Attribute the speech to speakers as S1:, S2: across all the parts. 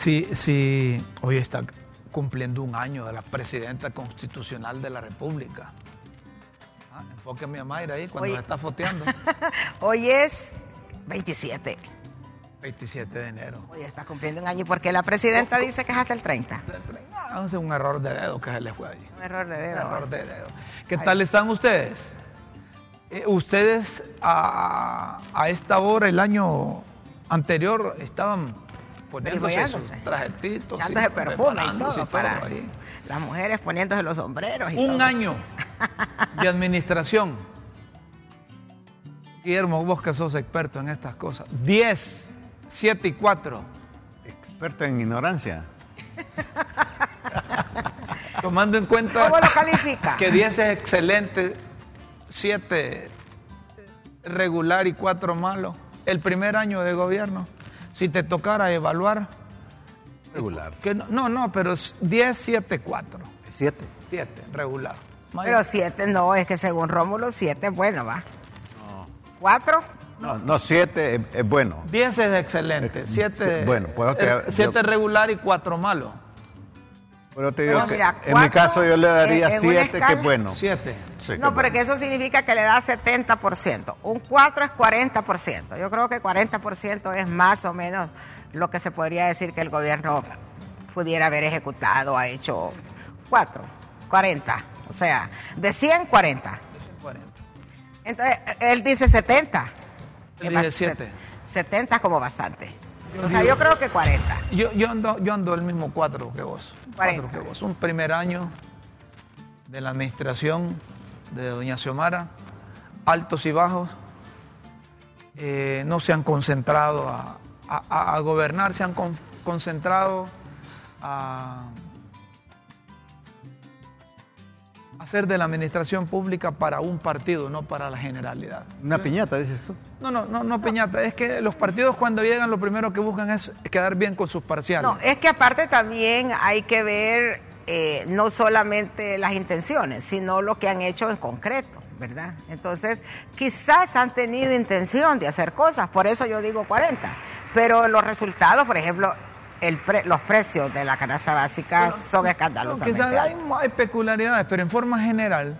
S1: Sí, sí, hoy está cumpliendo un año de la presidenta constitucional de la República. Ah, enfóqueme a Mayra ahí cuando me está foteando.
S2: Hoy es 27.
S1: 27 de enero.
S2: Hoy está cumpliendo un año porque la presidenta dice que es hasta el 30.
S1: Ah, Es un error de dedo que se le fue allí.
S2: Un error de
S1: Un
S2: dedo.
S1: error de dedo. ¿Qué tal están ustedes? Eh, ustedes a, a esta hora, el año anterior, estaban poniéndose sus trajecitos. y
S2: Echándose perfume y
S1: preparándose
S2: todo para
S1: ahí.
S2: las mujeres poniéndose los sombreros. Y
S1: Un
S2: todo.
S1: año de administración. Guillermo, vos que sos experto en estas cosas. 10, 7 y 4.
S3: Experto en ignorancia.
S1: Tomando en cuenta
S2: ¿Cómo lo califica?
S1: que 10 es excelente, 7 regular y 4 malo. El primer año de gobierno, si te tocara evaluar,
S3: Regular.
S1: que no, no, no, pero es 10, 7, 4.
S3: Siete.
S1: 7, regular.
S2: Pero 7 no, es que según Rómulo 7 es bueno, ¿va? ¿Cuatro?
S3: No, no siete es, es bueno.
S1: 10 es excelente, 7
S3: Sí, bueno, pues, ok, yo-
S1: regular y 4 malo.
S3: Pero te digo que
S2: mira,
S3: en mi caso yo le daría
S2: en- en una
S3: siete, que
S2: escala-
S3: es bueno.
S1: 7.
S3: Sí,
S2: No, pero
S3: bueno.
S2: que eso significa que le da 70%. Un 4 es 40%. Yo creo que 40% es más o menos lo que se podría decir que el gobierno pudiera haber ejecutado, ha hecho 4, 40. O sea, de 100, 40.
S1: 40.
S2: Entonces, él dice 70.
S1: Yo
S2: Que más-
S1: dije siete.
S2: 70 como bastante. O sea, yo creo que 40.
S1: Yo, yo, ando, yo ando el mismo 4 que vos.
S2: 40.
S1: Cuatro que vos. Un primer año de la administración de doña Xiomara, altos y bajos. Eh, no se han concentrado a, a- a- a gobernar, se han con- concentrado a hacer de la administración pública para un partido, no para la generalidad.
S3: Una piñata, dices tú.
S1: No, no, no, no, Peñata. Es que los partidos cuando llegan lo primero que buscan es quedar bien con sus parciales.
S2: No, es que aparte también hay que ver eh, no solamente las intenciones, sino lo que han hecho en concreto, ¿verdad? Entonces, quizás han tenido intención de hacer cosas, por eso yo digo 40, pero los resultados, por ejemplo, el pre- los precios de la canasta básica son
S1: quizás hay, hay peculiaridades, pero en forma general,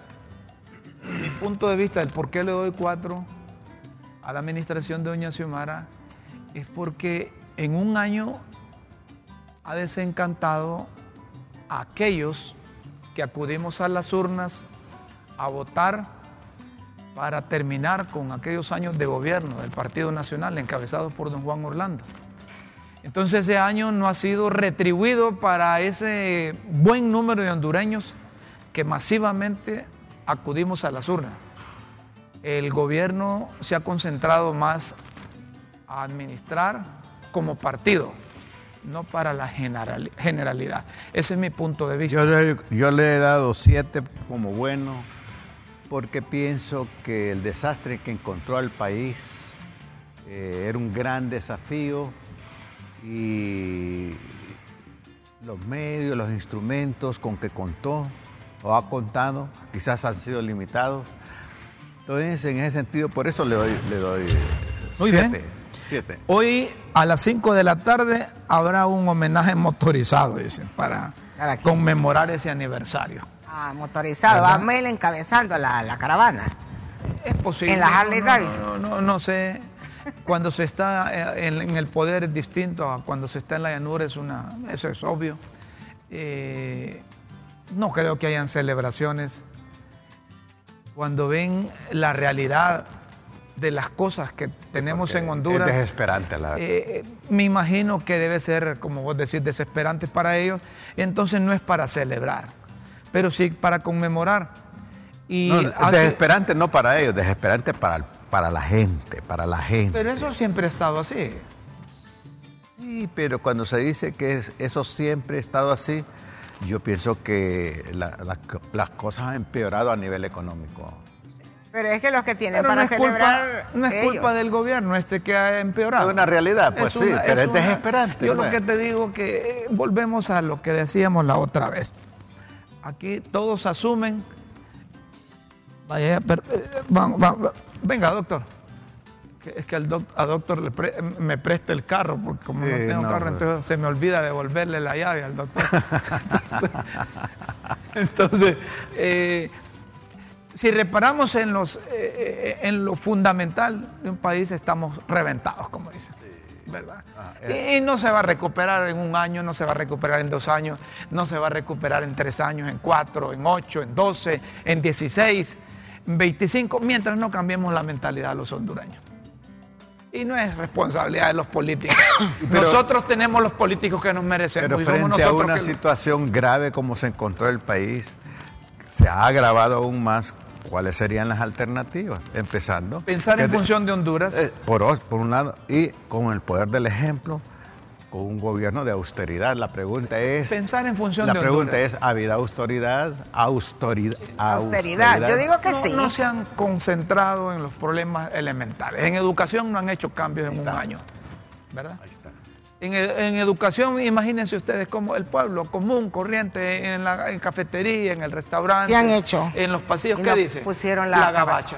S1: mi punto de vista del por qué le doy cuatro a la administración de Doña Xiomara es porque en un año ha desencantado a aquellos que acudimos a las urnas a votar para terminar con aquellos años de gobierno del Partido Nacional encabezados por don Juan Orlando. Entonces ese año no ha sido retribuido para ese buen número de hondureños que masivamente acudimos a las urnas. El gobierno se ha concentrado más a administrar como partido, no para la generali- generalidad. Ese es mi punto de vista.
S3: Yo, le- yo le he dado siete como bueno porque pienso que el desastre que encontró al país eh, era un gran desafío y los medios, los instrumentos con que contó o ha contado quizás han sido limitados. Entonces, en ese sentido, por eso le doy, le doy
S1: Muy
S3: siete.
S1: bien.
S3: siete.
S1: Hoy a las 5 de la tarde habrá un homenaje motorizado, dicen, para conmemorar ese aniversario.
S2: Ah, motorizado,
S1: ¿Verdad?
S2: va Mel encabezando la, la caravana.
S1: Es posible.
S2: En la Harley
S1: no,
S2: Davidson.
S1: No, no, no, no sé. Cuando se está eh, en, en el poder es distinto a cuando se está en la llanura, es una, eso es obvio. Eh, no creo que hayan celebraciones. Cuando ven la realidad de las cosas que tenemos en Honduras.
S3: Es desesperante la
S1: Eh, me imagino que debe ser, como vos decís, desesperante para ellos. Entonces no es para celebrar, pero sí para conmemorar. Y
S3: No, es
S1: hace-
S3: desesperante no para ellos, desesperante para, el- para la gente, para la gente.
S1: pero eso siempre ha estado así.
S3: Sí, pero cuando se dice que es- eso siempre ha estado así, yo pienso que la- la- las cosas han empeorado a nivel económico.
S2: Pero es que los que tienen
S1: Pero
S2: para
S1: no es,
S2: celebrar.
S1: culpa, no es culpa del gobierno este que ha empeorado.
S3: Es una realidad, pues sí, pero es
S1: una-
S3: desesperante,
S1: Yo
S3: pues.
S1: lo que te digo que eh, volvemos a lo que decíamos la otra vez. Aquí todos asumen. Vaya, pero, eh, va- va- va- venga, doctor. es que el doc- a doctor le pre- me preste el carro, porque como no tengo
S3: no,
S1: carro,
S3: pues.
S1: entonces se me olvida devolverle la llave al doctor. entonces, eh, si reparamos en, los, eh, eh, en lo fundamental de un país, estamos reventados, como dicen. ¿Verdad?
S3: Ah,
S1: y no se va a recuperar en un año, no se va a recuperar en dos años, no se va a recuperar en tres años, en cuatro, en ocho, en doce, en dieciséis, en veinticinco, mientras no cambiemos la mentalidad de los hondureños. Y no es responsabilidad de los políticos.
S3: Pero-
S1: nosotros tenemos los políticos que nos merecemos
S3: Pero
S1: y somos
S3: frente a
S1: nosotros
S3: una
S1: que-
S3: situación grave como se encontró el país, se ha agravado aún más. ¿Cuáles serían las alternativas? Empezando.
S1: pensar en función de Honduras.
S3: eh, por un lado, y con el poder del ejemplo, con un gobierno de austeridad. La pregunta es.
S1: Pensar en función
S3: la
S1: de
S3: pregunta
S1: Honduras.
S3: es: ¿ha habido austeridad? Austeridad.
S2: Austeridad. Yo digo que
S1: no,
S2: sí.
S1: no se han concentrado en los problemas elementales. En educación no han hecho cambios en un año. ¿Verdad?
S3: Ahí está.
S1: En, ed- en educación, imagínense ustedes como el pueblo común, corriente, en la en cafetería, en el restaurante.
S2: Sí han hecho.
S1: En los pasillos,
S2: Y
S1: ¿qué
S2: nos
S1: dice?
S2: pusieron la
S1: gabacha.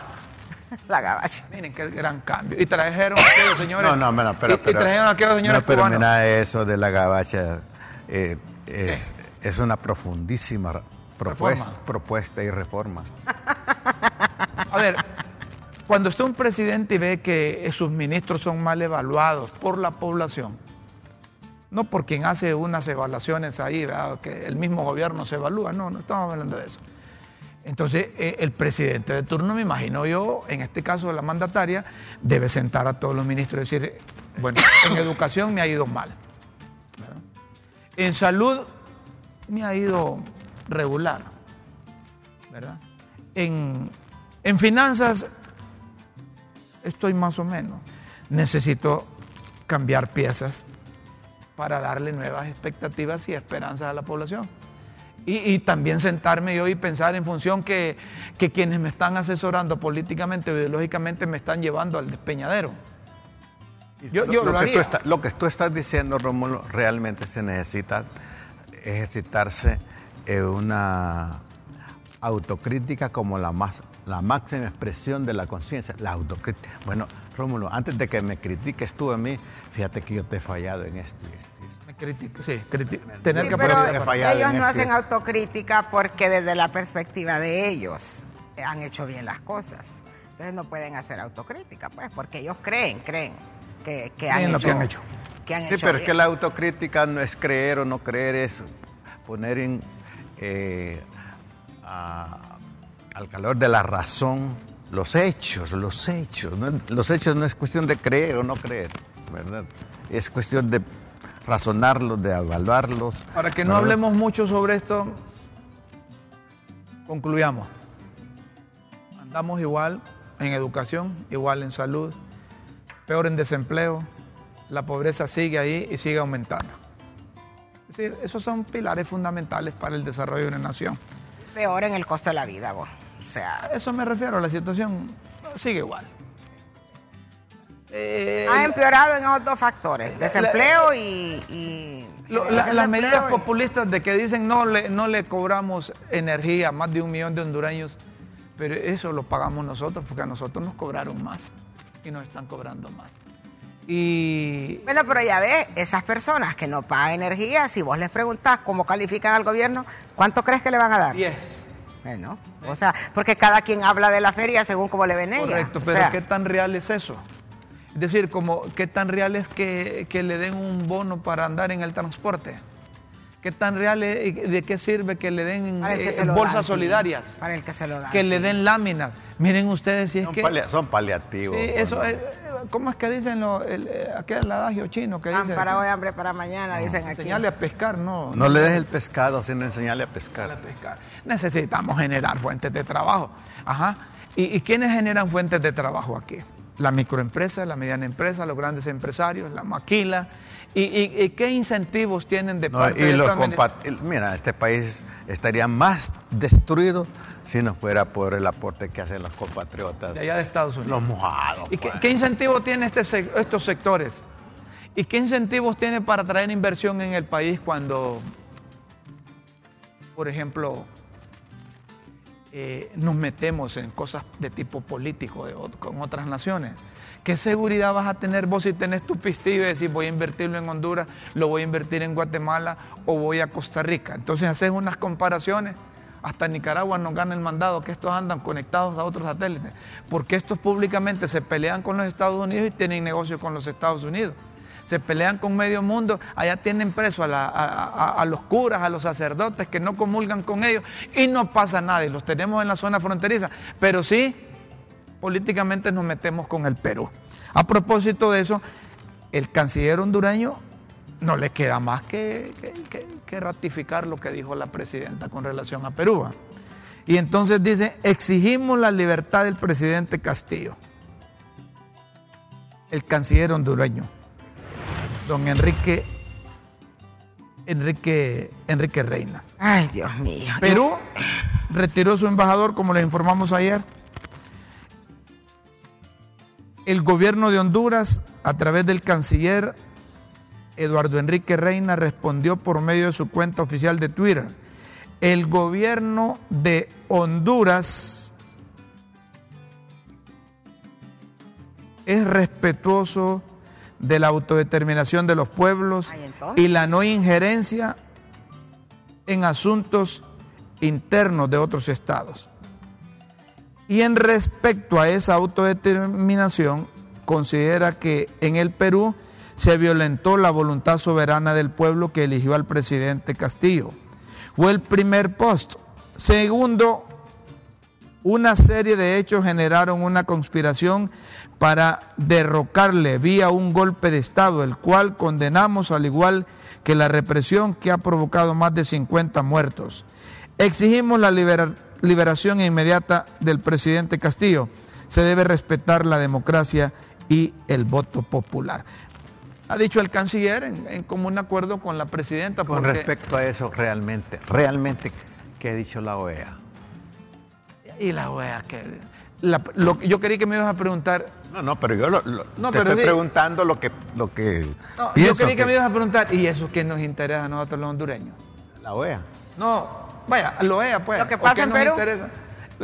S2: La gabacha.
S1: Miren qué gran cambio. Y trajeron a aquellos señores.
S3: No, no, pero, pero,
S1: y, y trajeron a aquellos señores
S3: no, pero mira eso de la gabacha. eh, es, es una profundísima propuesta,
S1: Reforma.
S3: propuesta y reforma.
S1: A ver, cuando usted un presidente y ve que sus ministros son mal evaluados por la población, no por quien hace unas evaluaciones ahí, ¿verdad? que el mismo gobierno se evalúa, no, no estamos hablando de eso. Entonces, eh, el presidente de turno, me imagino yo, en este caso la mandataria, debe sentar a todos los ministros y decir, bueno, en educación me ha ido mal. ¿verdad? En salud me ha ido regular. ¿verdad? En, en finanzas estoy más o menos. Necesito cambiar piezas para darle nuevas expectativas y esperanzas a la población. Y, y también sentarme yo y pensar en función que, que quienes me están asesorando políticamente o ideológicamente me están llevando al despeñadero. Yo- yo lo
S3: que tú
S1: haría.
S3: está- lo que tú estás diciendo, Rómulo, realmente se necesita ejercitarse en una autocrítica como la, más, la máxima expresión de la conciencia, la autocrítica. Bueno, Rómulo, antes de que me critiques tú a mí, fíjate que yo te he fallado en esto. y esto
S1: critico, sí, criti- tener
S2: Sí,
S1: que
S2: pero
S3: fallado
S2: ellos no hacen autocrítica porque desde la perspectiva de ellos han hecho bien las cosas. Entonces no pueden hacer autocrítica, pues, porque ellos creen, creen que, que han, hecho,
S1: lo que han hecho.
S2: que han
S3: Sí,
S2: hecho
S3: pero es que la autocrítica no es creer o no creer, es poner en, eh, a- al calor de la razón los hechos, los hechos. ¿no? Los hechos no es cuestión de creer o no creer, ¿verdad? Es cuestión de razonarlos, de evaluarlos.
S1: Para que no
S3: ¿verdad?
S1: hablemos mucho sobre esto, concluyamos. Andamos igual en educación, igual en salud, peor en desempleo, la pobreza sigue ahí y sigue aumentando. Es decir, esos son pilares fundamentales para el desarrollo de una nación.
S2: Peor en el costo de la vida, vos. O sea,
S1: A eso me refiero, la situación sigue igual. Eh,
S2: ha empeorado en esos dos factores,
S1: la-
S2: desempleo y... y
S1: Lo- la-
S2: generación
S1: las medidas
S2: y-
S1: populistas de que dicen no le, no le cobramos energía a más de un millón de hondureños, pero eso lo pagamos nosotros porque a nosotros nos cobraron más y nos están cobrando más. Y
S2: Bueno, pero ya ves, esas personas que no pagan energía, si vos les preguntás cómo califican al gobierno, ¿cuánto crees que le van a dar?
S1: 10,
S2: Bueno, o sea, porque cada quien habla de la feria según cómo le ven ella.
S1: correcto,
S2: O
S1: pero
S2: sea,
S1: ¿qué tan real es eso? Es decir, como, ¿qué tan real es que, que le den un bono para andar en el transporte? ¿Qué tan real es y de qué sirve que le den
S2: que
S1: eh, bolsas
S2: dan, sí.
S1: solidarias?
S2: Para el que se lo dan.
S1: Que le den láminas. Miren ustedes si es
S3: Son,
S1: que...
S3: palia- son paliativos.
S1: Sí, eso
S3: ¿no?
S1: es, ¿cómo es que dicen lo, el, eh, aquel adagio chino que dice?
S2: para hoy, hambre para mañana, dicen aquí.
S1: Enseñarle a pescar, no.
S3: No le des el pescado, sino enseñarle a
S1: a
S3: pescar.
S1: pescar. Necesitamos generar fuentes de trabajo. Ajá. ¿Y, y quiénes generan fuentes de trabajo aquí? La microempresa, la mediana empresa, los grandes empresarios, la maquila. ¿Y, y- y qué incentivos tienen de
S3: No,
S1: parte
S3: y
S1: de
S3: los
S1: esta mini-
S3: compat- Mira, este país estaría más destruido si no fuera por el aporte que hacen los compatriotas.
S1: de allá de Estados Unidos?
S3: Los mojados.
S1: ¿Y qué,
S3: pues.
S1: qué incentivo tiene este estos sectores? ¿Y qué incentivos tiene para traer inversión en el país cuando, por ejemplo, eh, nos metemos en cosas de tipo político con otras naciones. ¿Qué seguridad vas a tener vos si tenés tu pistillo y decís voy a invertirlo en Honduras, lo voy a invertir en Guatemala o voy a Costa Rica? Entonces haces unas comparaciones. Hasta Nicaragua nos gana el mandado que estos andan conectados a otros satélites, porque estos públicamente se pelean con los Estados Unidos y tienen negocio con los Estados Unidos se pelean con medio mundo, allá tienen preso a, los curas, a los sacerdotes que no comulgan con ellos y no pasa nada y los tenemos en la zona fronteriza, pero sí políticamente nos metemos con el Perú. A propósito de eso, el canciller hondureño no le queda más que, ratificar lo que dijo la presidenta con relación a Perú. Y entonces dice, exigimos la libertad del presidente Castillo, el canciller hondureño, don Enrique, Enrique, Enrique Reina.
S2: Ay, Dios mío.
S1: Perú retiró su embajador, como les informamos ayer, el gobierno de Honduras, a través del canciller Eduardo Enrique Reina, respondió por medio de su cuenta oficial de Twitter. El gobierno de Honduras es respetuoso de la autodeterminación de los pueblos y la no injerencia en asuntos internos de otros estados. Y en respecto a esa autodeterminación, considera que en el Perú se violentó la voluntad soberana del pueblo que eligió al presidente Castillo. Fue el primer post. Segundo, una serie de hechos generaron una conspiración para derrocarle vía un golpe de Estado, el cual condenamos al igual que la represión que ha provocado más de 50 muertos. Exigimos la liberación inmediata del presidente Castillo. Se debe respetar la democracia y el voto popular. Ha dicho el canciller en, común acuerdo con la presidenta.
S3: Con respecto a eso, realmente, realmente, ¿qué ha dicho la OEA?
S1: Y la OEA, que yo quería que me ibas a preguntar.
S3: No, no, pero yo lo, te estoy preguntando lo que, lo que
S1: Yo quería que... me ibas a preguntar, ¿y eso qué nos interesa a nosotros los hondureños?
S3: La OEA.
S1: No, Vaya, lo vea, pues.
S2: Lo que pasa en Perú.
S1: Interesa?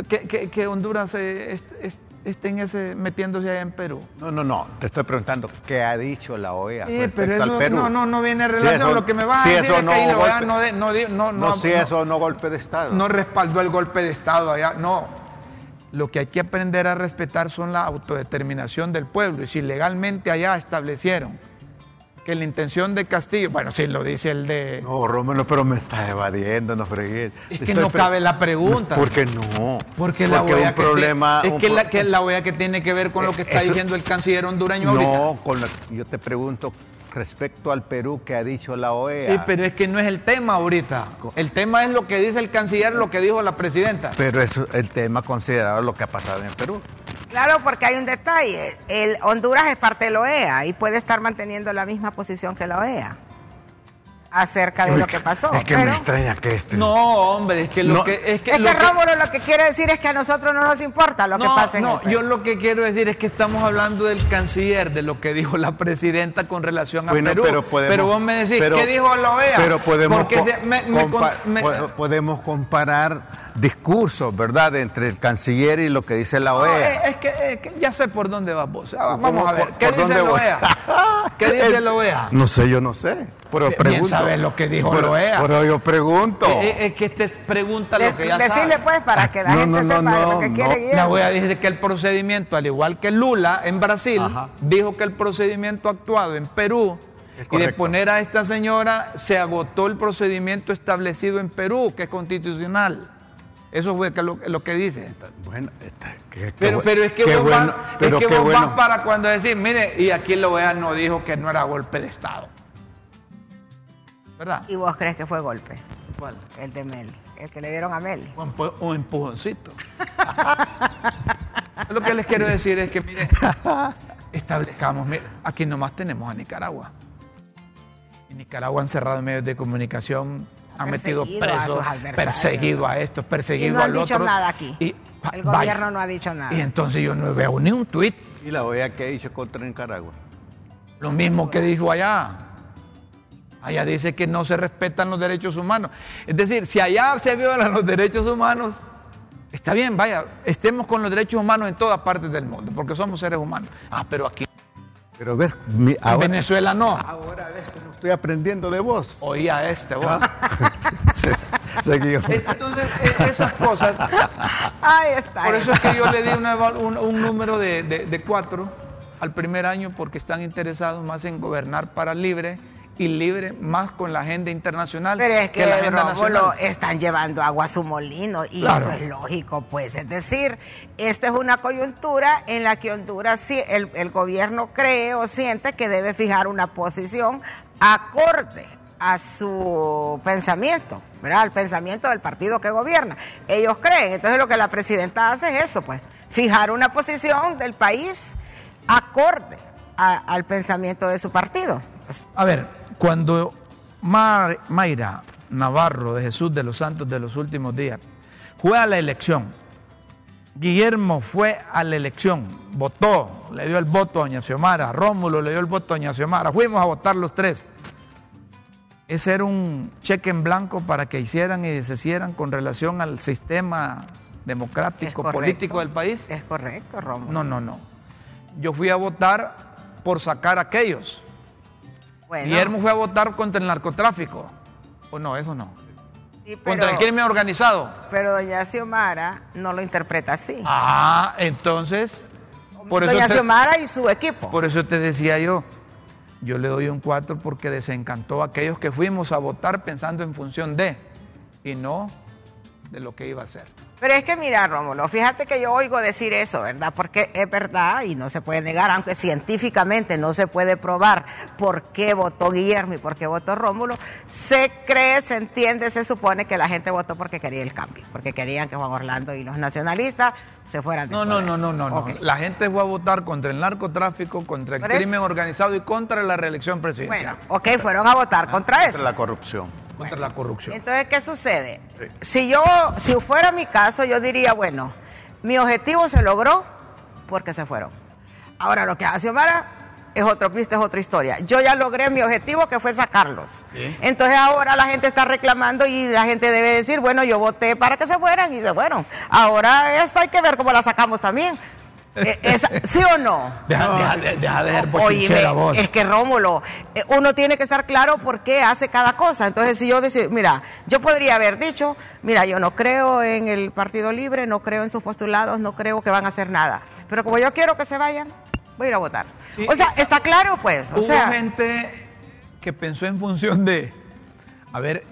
S1: Que, Honduras esté en ese, metiéndose allá en Perú.
S3: No, no, no. Te estoy preguntando qué ha dicho la OEA.
S1: Sí, pero eso no, no, no viene en relación. lo que me va a decir es
S3: no
S1: que
S3: la OEA
S1: no, no, no,
S3: no, si eso no golpe de Estado.
S1: No respaldó el golpe de Estado allá. No. Lo que hay que aprender a respetar son la autodeterminación del pueblo. Y si legalmente allá establecieron que la intención de Castillo, bueno, sí, lo dice el de...
S3: No, Rómulo, pero me está evadiendo, no fregué.
S1: Es que no cabe la pregunta.
S3: ¿Por qué no?
S1: Porque la OEA un problema... es que, la, que la OEA que tiene que ver con lo que está diciendo el canciller hondureño
S3: no, ahorita. con yo te pregunto, respecto al Perú que ha dicho la OEA.
S1: Sí, pero es que no es el tema ahorita. El tema es lo que dice el canciller, lo que dijo la presidenta.
S3: Pero es el tema considerado lo que ha pasado en el Perú.
S2: Claro, porque hay un detalle. El Honduras es parte de la OEA y puede estar manteniendo la misma posición que la OEA acerca de lo que pasó.
S3: Es que me extraña que este.
S1: No, hombre, es que lo que. Es que,
S2: es que Rómulo lo que quiere decir es que a nosotros no nos importa lo que pase en No,
S1: yo lo que quiero decir es que estamos hablando del canciller, de lo que dijo la presidenta con relación a Perú. Pero, pero, vos me decís, ¿qué dijo la OEA?
S3: Pero podemos, podemos comparar discursos, ¿verdad?, entre el canciller y lo que dice la OEA.
S1: es, que, ya sé por dónde vas vos. Ah, vamos a ver, ¿qué dice la OEA? ¿Qué dice la OEA?
S3: No sé, yo no sé. Pero pregunto.
S1: lo que dijo la OEA.
S3: Pero yo pregunto.
S1: Es, que te pregunta lo que ya
S2: Decirle pues para que la gente sepa lo que quiere
S1: La OEA dice que el procedimiento, al igual que Lula en Brasil, dijo que el procedimiento actuado en Perú y de poner a esta señora se agotó el procedimiento establecido en Perú, que es constitucional. Eso fue lo, que dice. Bueno, pero, pero es que vos, vas, es que vos vas para cuando decís, mire, y aquí lo vean, no dijo que no era golpe de Estado. ¿Verdad?
S2: ¿Y vos crees que fue golpe?
S1: ¿Cuál?
S2: El de Mel, el que le dieron a Mel.
S1: Un, empujoncito. lo que les quiero decir es que, mire, establezcamos, mire, aquí nomás tenemos a Nicaragua. Y Nicaragua han cerrado medios de comunicación ha metido preso, perseguido a estos, perseguido y no
S2: han
S1: al
S2: dicho nada aquí. el gobierno no ha dicho nada.
S1: Y entonces yo no veo ni un tuit.
S3: ¿Y la OEA qué ha dicho contra Nicaragua?
S1: Lo mismo que dijo allá. Allá dice que no se respetan los derechos humanos. Es decir, si allá se violan los derechos humanos, Está bien, vaya, estemos con los derechos humanos en todas partes del mundo, porque somos seres humanos. Ah, pero aquí
S3: Pero ves,
S1: en Venezuela no.
S3: Ahora ves cómo estoy aprendiendo de vos.
S1: Oía este, vos.
S3: Seguí.
S1: Entonces, e- esas cosas,
S2: Ahí está.
S1: por eso es que yo le di una un, un número de, de- de cuatro al primer año, porque están interesados más en gobernar para libre y libre más con la agenda internacional
S2: Pero es que,
S1: la agenda nacional.
S2: están llevando agua a su molino y
S1: Claro.
S2: eso es lógico, pues. Es decir, esta es una coyuntura en la que Honduras, sí- el, el gobierno cree o siente que debe fijar una posición acorde a su pensamiento, ¿verdad? Al pensamiento del partido que gobierna. Ellos creen. Entonces lo que la presidenta hace es eso, pues. Fijar una posición del país acorde a- al pensamiento de su partido.
S1: A ver, cuando Mar- Mayra Navarro de Jesús de los Santos de los últimos días fue a la elección, Guillermo fue a la elección, votó, le dio el voto a Doña Xiomara, Rómulo le dio el voto a Doña Xiomara, fuimos a votar los tres. Ese era un cheque en blanco para que hicieran y deshicieran con relación al sistema democrático,
S2: correcto.
S1: político del país.
S2: es correcto, Rómulo.
S1: No, no, no. Yo fui a votar por sacar a aquellos.
S2: Bueno,
S1: Guillermo fue a votar contra el narcotráfico. ¿O no? Eso no.
S2: sí,
S1: Contra
S2: pero,
S1: el crimen organizado.
S2: pero doña Xiomara no lo interpreta así.
S1: Ah, entonces. Por eso,
S2: doña
S1: te,
S2: Xiomara y su equipo.
S1: por eso te decía yo. Yo le doy un 4 porque desencantó a aquellos que fuimos a votar pensando en función de y no de lo que iba a hacer.
S2: Pero es que mira, Rómulo, fíjate que yo oigo decir eso, ¿verdad? Porque es verdad y no se puede negar, aunque científicamente no se puede probar por qué votó Guillermo y por qué votó Rómulo. Se cree, se entiende, se supone que la gente votó porque quería el cambio, porque querían que Juan Orlando y los nacionalistas se fueran.
S1: No, no,
S2: poder.
S1: no, no, no. La gente fue a votar contra el narcotráfico, contra el crimen organizado y contra la reelección presidencial.
S2: Bueno, ok, fueron a votar contra
S3: Contra
S2: eso.
S3: la corrupción.
S1: Contra la corrupción.
S2: Entonces, ¿qué sucede?
S3: Sí.
S2: Si yo, si fuera mi caso, yo diría, bueno, mi objetivo se logró porque se fueron. Ahora, lo que hace Xiomara es otro pista, es otra historia. Yo ya logré mi objetivo que fue sacarlos.
S1: Sí.
S2: Entonces ahora la gente está reclamando y la gente debe decir, bueno, yo voté para que se fueran y dice, bueno, ahora esto hay que ver cómo la sacamos también. Eh, esa- ¿Sí o no?
S1: Deja, deja, deja, deja de ser
S2: Oye,
S1: bochinchera vos.
S2: es que Rómulo, eh, uno tiene que estar claro por qué hace cada cosa. Entonces, si yo decir, mira, yo podría haber dicho, mira, yo no creo en el Partido Libre, no creo en sus postulados, no creo que van a hacer nada. Pero como yo quiero que se vayan, voy a ir a votar.
S1: Sí.
S2: O sea, está claro, pues. O
S1: Hubo
S2: sea,
S1: gente que pensó en función de, a ver,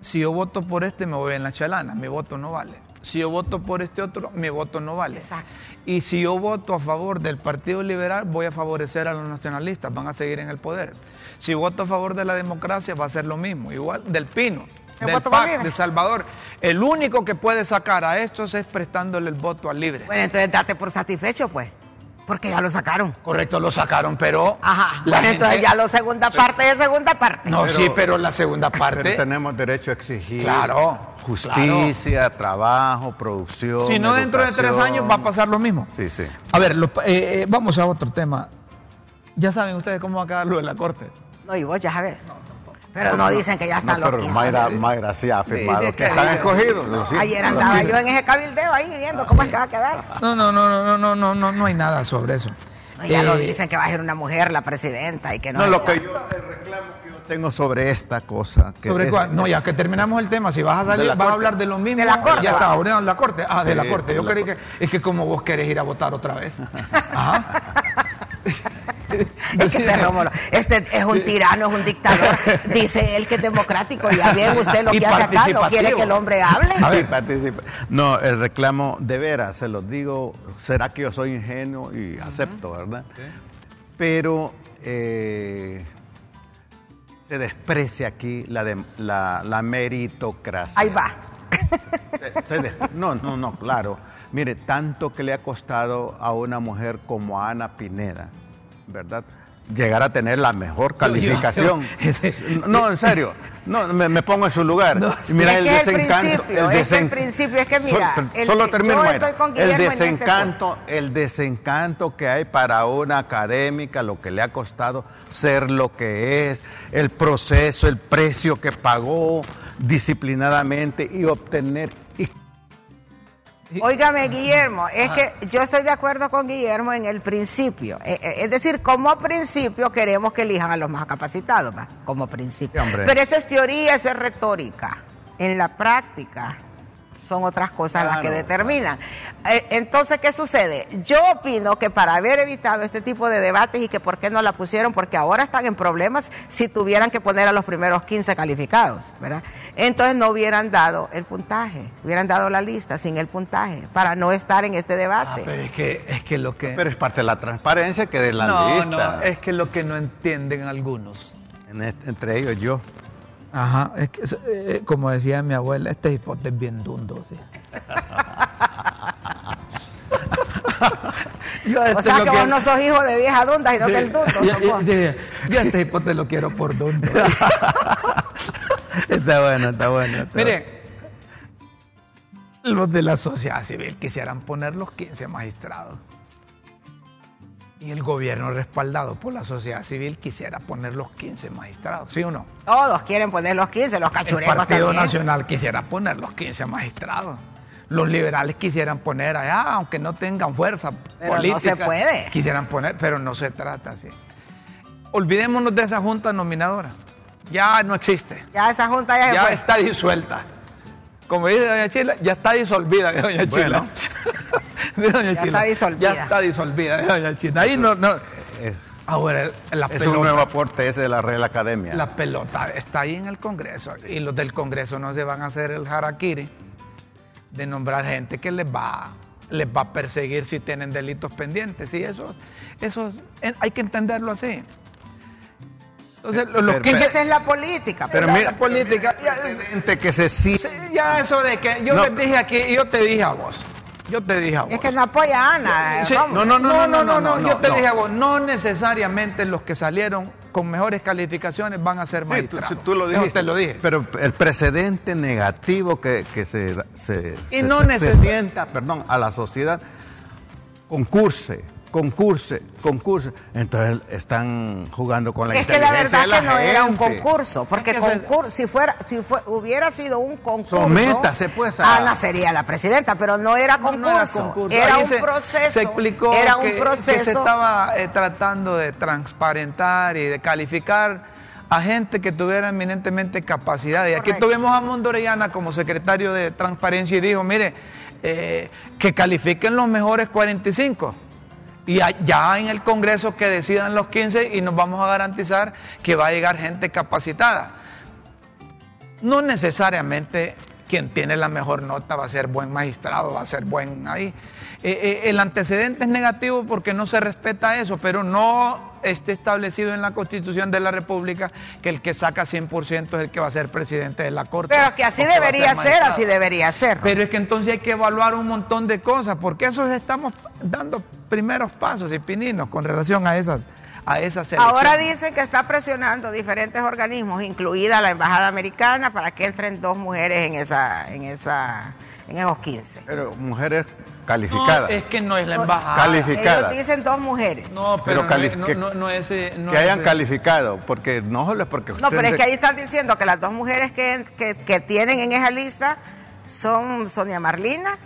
S1: si yo voto por este me voy en la chalana, mi voto no vale. Si yo voto por este otro, mi voto no vale.
S2: Exacto.
S1: Y si yo voto a favor del Partido Liberal, voy a favorecer a los nacionalistas, van a seguir en el poder. Si voto a favor de la democracia, va a ser lo mismo. Igual del Pino, del PAC, de Salvador. El único que puede sacar a estos es prestándole el voto al libre.
S2: bueno, entonces date por satisfecho, pues. Porque ya lo sacaron.
S1: Correcto, lo sacaron, pero...
S2: Ajá.
S1: la
S2: Bueno, entonces ya lo segunda parte de segunda parte.
S1: No,
S3: Pero-
S1: sí, pero la segunda parte...
S3: Pero tenemos derecho a exigir
S1: Claro,
S3: justicia, trabajo, producción.
S1: Si no, dentro de tres años va a pasar lo mismo.
S3: Sí, sí.
S1: A ver, lo- eh, eh, vamos a otro tema. Ya saben ustedes cómo va a quedar lo de la corte.
S2: No, y vos ya sabes. Pero no, dicen que ya están
S3: no, pero
S2: los
S3: Mayra, Mayra sí ha afirmado que, están escogidos.
S2: Ayer andaba yo en ese cabildeo ahí viendo ah, cómo es que va a quedar.
S1: No, no, no, no, no, no, no, no hay nada sobre eso.
S2: ya
S1: eh, lo
S2: dicen que va a ser una mujer la presidenta y que no.
S3: No, lo que yo reclamo que yo tengo sobre esta cosa.
S1: ¿Sobre cuál? No, ya que terminamos el tema, si vas a salir, vas a hablar de lo mismo.
S2: De la corte.
S1: Ya está, ahora la corte. Ah, de la corte. Yo creí que es que como vos querés ir a votar otra vez. Ajá.
S2: Es que este Rómulo, este es un tirano, es un dictador. Dice él que es democrático. Ya bien usted lo
S1: Y
S2: que hace acá, no quiere que el hombre hable.
S1: A ver.
S3: Participa. No, el reclamo, de veras, se los digo, será que yo soy ingenuo y acepto, ¿verdad? Pero eh, se desprecia aquí la, de- la, la meritocracia.
S2: Ahí va.
S3: Se- se des- no, no, no, claro. Mire, tanto que le ha costado a una mujer como a Ana Pineda, ¿verdad? Llegar a tener la mejor calificación.
S1: yo-
S3: no, en serio. No, me, me pongo en su lugar. Y mira el desencanto.
S2: principio, es el principio, es que mira, el-
S3: solo termino, El
S2: este
S3: desencanto, el desencanto que hay para una académica, lo que le ha costado ser lo que es, el proceso, el precio que pagó disciplinadamente y obtener
S2: Óigame, Guillermo, es que yo estoy de acuerdo con Guillermo en el principio. Eh, eh, Es decir, como principio queremos que elijan a los más capacitados, como principio.
S3: Sí.
S2: Pero esa es teoría, esa es retórica. En la práctica son otras cosas las que
S3: Claro,
S2: determinan. Eh, Entonces, ¿qué sucede? Yo opino que para haber evitado este tipo de debates y que por qué no la pusieron, porque ahora están en problemas si tuvieran que poner a los primeros 15 calificados, ¿verdad? Entonces no hubieran dado el puntaje, hubieran dado la lista sin el puntaje para no estar en este
S1: Ah,
S2: debate.
S1: pero es que, es que lo que...
S3: Pero es parte de la transparencia que de la
S1: no,
S3: lista.
S1: no, es que lo que no entienden algunos.
S3: En este- entre ellos yo.
S1: Ajá, es que, eh, como decía mi abuela, este hipote es bien dundo. sí. Yo
S2: o
S1: este
S2: sea que
S1: quiero-
S2: vos no sos hijo de vieja dunda, sino que el dundo.
S1: Yo- este hipote lo quiero por dundo.
S3: Está bueno, está bueno. está
S1: Mire, los de la sociedad civil quisieran poner los 15 magistrados. Y el gobierno respaldado por la sociedad civil quisiera poner los 15 magistrados, ¿sí o no?
S2: Todos quieren poner los 15, los
S1: El
S2: cachurecos
S1: Partido
S2: también.
S1: Nacional quisiera poner los 15 magistrados. Los liberales quisieran poner allá, aunque no tengan fuerza
S2: Pero no
S1: política.
S2: se puede.
S1: Quisieran poner, pero no se trata así. Olvidémonos de esa junta nominadora. Ya no existe.
S2: Ya esa junta ya, se
S1: Ya
S2: fue.
S1: está disuelta. Como dice Doña Chila, ya está disolvida de Doña Chila.
S3: Bueno.
S1: De Doña
S2: Ya
S1: Chila.
S2: está disolvida.
S1: Ya está disolvida de Doña Chila. Ahí no, no. Ahora, la
S3: es
S1: pelota.
S3: un nuevo aporte ese de la Real Academia.
S1: La pelota está ahí en el Congreso y los del Congreso no se van a hacer el harakiri de nombrar gente que les va, les va a perseguir si tienen delitos pendientes. Y eso, eso es- eh, hay que entenderlo así. Entonces, los
S3: Pero-
S1: 15...
S2: Esa es la política.
S3: Pero mira,
S1: la política...
S3: Gente que se sigue.
S1: ya eso de que yo
S3: No.
S1: les dije aquí, yo te dije a vos. Yo te dije a vos.
S2: Es que no apoya a Ana.
S1: Sí,
S2: vamos.
S1: no, no, no, no, no, no,
S3: no,
S1: yo te dije a vos, no necesariamente los que salieron con mejores calificaciones van a ser
S3: Sí, tú,
S1: magistrados.
S3: tú lo dijiste.
S1: te lo dije.
S3: Pero el precedente negativo que, que se, se,
S1: Y
S3: se-
S1: no
S3: se
S1: neces-
S3: presenta, perdón, a la sociedad, concurse, concurse, concurse. Entonces están jugando con la
S2: Es que la
S3: inteligencia
S2: verdad
S3: de
S2: que no era un concurso, porque
S1: Es que se-
S2: concurso, si fuera, si fue, hubiera sido un concurso,
S3: Sométase, pues, a-
S2: Ana sería la presidenta, pero no era concurso,
S1: no era concurso.
S2: era
S1: Ahí
S2: un
S1: se-
S2: proceso,
S1: Se explicó
S2: era un
S1: que, que
S2: proceso.
S1: se estaba eh, tratando de transparentar y de calificar a gente que tuviera eminentemente capacidad. Y aquí
S2: Correcto.
S1: tuvimos a Mundo Orellana como secretario de Transparencia y dijo, mire, eh, que califiquen los mejores 45. Y ya en el Congreso que decidan los 15 y nos vamos a garantizar que va a llegar gente capacitada. No necesariamente quien tiene la mejor nota va a ser buen magistrado, va a ser buen ahí. Eh, eh, el antecedente es negativo porque no se respeta eso, pero no esté establecido en la Constitución de la República que el que saca 100% es el que va a ser presidente de la Corte.
S2: pero que así
S1: que
S2: debería ser,
S1: magistrado.
S2: así debería ser.
S1: Pero es que entonces hay que evaluar un montón de cosas, porque eso estamos dando primeros pasos y pininos con relación a esas, a esas
S2: Ahora dicen que está presionando diferentes organismos, incluida la embajada americana, para que entren dos mujeres en esa, en esa, en esos 15.
S3: Pero mujeres
S1: No,
S3: calificadas.
S1: es que no es la embajada.
S3: Calificadas.
S2: Ellos dicen dos mujeres.
S1: No,
S3: Pero
S1: pero, no,
S3: que-
S1: no- no es, eh, no
S3: que hayan
S1: es, eh,
S3: calificado, porque no solo es porque
S2: No, pero es que ahí están diciendo que las dos mujeres que, que, que tienen en esa lista son Sonia Marlina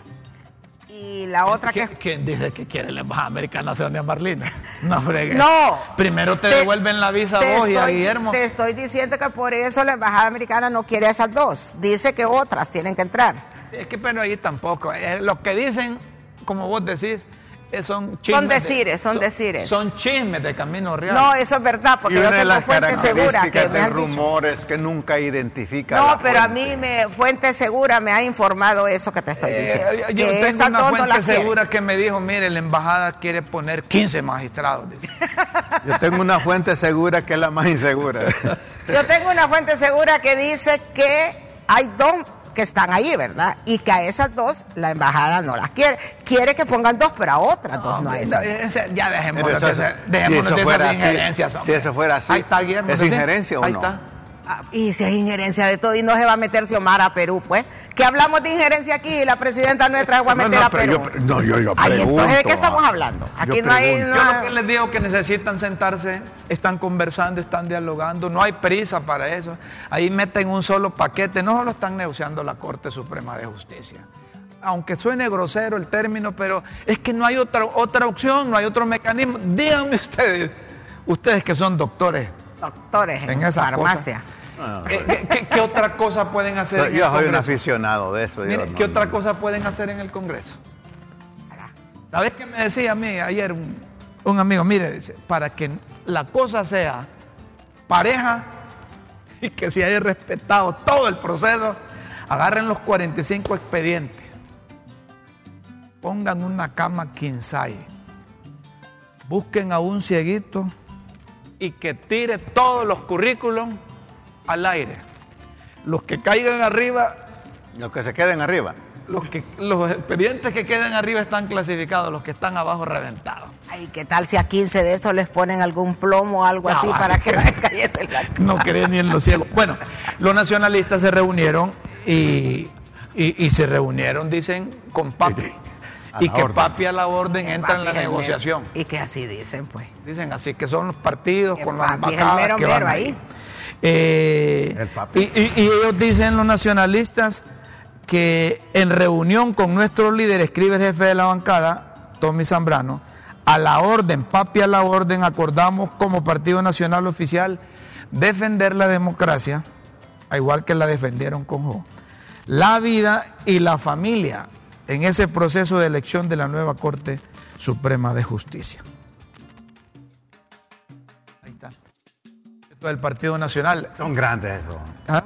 S2: y la otra que...
S1: ¿Qui- ¿Quién dice que quiere la embajada americana Sonia Marlina? No fregues.
S2: No.
S1: Primero te, devuelven la visa a
S2: te
S1: vos y a Guillermo.
S2: Te estoy diciendo que por eso la embajada americana no quiere a esas dos. Dice que otras tienen que entrar.
S1: Es que pero ahí tampoco. eh, lo que dicen, como vos decís, son chismes.
S2: Son
S1: de-
S2: decires, son decires.
S1: Son chismes de Camino Real.
S2: No, eso es verdad, porque
S3: y
S2: yo
S3: una de
S2: tengo
S3: las
S2: fuente segura que
S3: características
S2: me
S3: del
S2: han dicho.
S3: rumor es que nunca identifica
S2: No,
S3: la
S2: pero a
S3: fuente.
S2: mí me fuente segura me ha informado eso que te estoy
S1: Eh,
S2: diciendo.
S1: yo
S2: que
S1: tengo una fuente
S2: la quiere.
S1: segura que me dijo, mire, la embajada quiere poner 15 magistrados. dice.
S3: Yo tengo una fuente segura que es la más insegura.
S2: Yo tengo una fuente segura que dice que hay dos que están ahí, ¿verdad? Y que a esas dos la embajada no las quiere. Quiere que pongan dos, pero a otras dos no a esas.
S1: Ya dejémonos
S3: eso-
S1: de, ese-
S3: si
S1: dejémonos
S3: eso
S1: de
S3: fuera
S1: esas
S3: así,
S1: injerencias.
S3: si eso fuera así,
S1: Ahí está,
S3: ¿es injerencia o
S1: Ahí
S3: no?
S1: está.
S2: Y si es injerencia de todo y no se va a meter Xiomara a Perú, pues. Que hablamos de injerencia aquí y la presidenta nuestra va a meter
S3: no,
S2: a Perú.
S3: yo- no, yo- yo
S2: Ay, entonces, ¿de
S3: pregunto,
S2: qué estamos hablando?
S3: Yo
S2: Aquí no hay
S3: pregunto.
S1: Yo lo que les digo que necesitan sentarse, están conversando, están dialogando, no hay prisa para eso. Ahí meten un solo paquete, no solo están negociando la Corte Suprema de Justicia. aunque suene grosero el término, pero es que no hay otra, otra opción, no hay otro mecanismo. Díganme ustedes, ustedes que son doctores.
S2: Doctores en,
S1: En esa
S2: farmacia.
S1: ¿Qué, qué- qué- qué otra cosa pueden hacer?
S3: Soy-
S1: en el
S3: yo soy un aficionado de eso. yo
S1: Mire,
S3: no-
S1: ¿qué otra cosa pueden hacer en el Congreso? ¿Sabes qué me decía a mí ayer un, un amigo? Mire, dice, para que la cosa sea pareja y que se haya respetado todo el proceso, agarren los 45 expedientes, pongan una cama quinzai, busquen a un cieguito y que tire todos los currículums al aire. Los que caigan arriba
S3: Los que se queden arriba.
S1: los, que, los expedientes que quedan arriba están clasificados, los que están abajo reventados.
S2: Ay, ¿qué tal si a 15 de esos les ponen algún plomo o algo
S1: No,
S2: así
S1: vale.
S2: para que vayan cayendo en la
S1: No creen ni en los ciegos. Bueno, los nacionalistas se reunieron y, y- y se reunieron, dicen, con Papi. Y que
S3: orden.
S1: Papi a la orden entra en la
S2: el
S1: negociación.
S2: mero. Y que así dicen, pues.
S1: Dicen así, que son los partidos
S2: Que
S1: con las
S2: Papi es el
S1: embajadas
S2: mero
S1: que van
S2: mero
S1: ahí.
S2: ahí.
S1: Eh, y, y- y ellos dicen, los nacionalistas, que en reunión con nuestros líderes, escribe el jefe de la bancada, Tommy Zambrano, a la orden, papi a la orden, acordamos como Partido Nacional Oficial defender la democracia, igual que la defendieron con Jo, la vida y la familia en ese proceso de elección de la nueva Corte Suprema de Justicia. Del Partido Nacional.
S3: Son grandes eso.
S1: ¿Ah?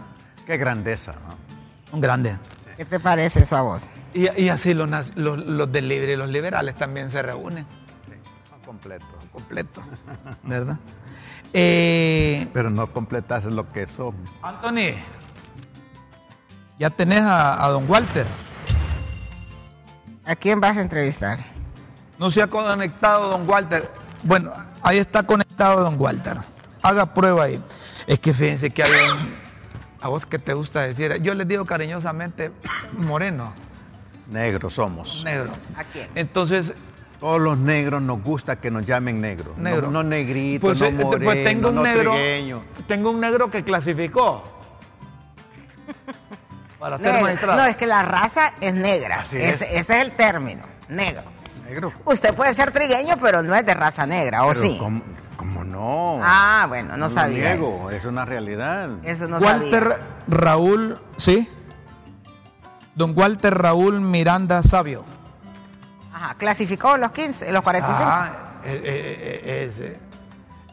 S3: Qué grandeza. ¿no?
S1: Un grande.
S2: ¿Qué te parece eso a vos?
S1: Y, y así los, los, los del libre y los liberales también se reúnen
S3: Son completos.
S1: completo, ¿verdad? Eh,
S3: Pero no completas lo que son.
S1: Anthony, ya tenés a, a don Walter.
S2: ¿A quién vas a entrevistar?
S1: No se ha conectado don Walter. Bueno, ahí está conectado don Walter. Haga prueba ahí. Es que fíjense que hay un... A vos que te gusta decir, yo les digo cariñosamente moreno,
S3: Negros somos.
S1: negro.
S2: ¿A quién?
S1: Entonces,
S3: Todos los negros nos gusta que nos llamen negros.
S1: negro.
S3: No, no negrito,
S1: Pues,
S3: no
S1: eh, pues
S3: moreno,
S1: tengo un
S3: no
S1: negro,
S3: trigueño.
S1: tengo un negro que clasificó para ser
S2: Negro.
S1: magistrado.
S2: No, es que la raza es negra.
S3: Así
S2: Ese,
S3: es.
S2: ese es el término, negro.
S3: Negro.
S2: Usted puede ser trigueño, pero no es de raza negra, ¿o
S3: Pero
S2: sí?
S3: ¿cómo, cómo no?
S2: Ah, bueno, no
S3: lo
S2: sabía
S3: niego, es una realidad.
S2: Eso no
S1: Walter
S2: sabía.
S1: Raúl, ¿sí? Don Walter Raúl Miranda Sabio.
S2: Ajá, clasificó los 15, los 45.
S1: Ah, eh, eh,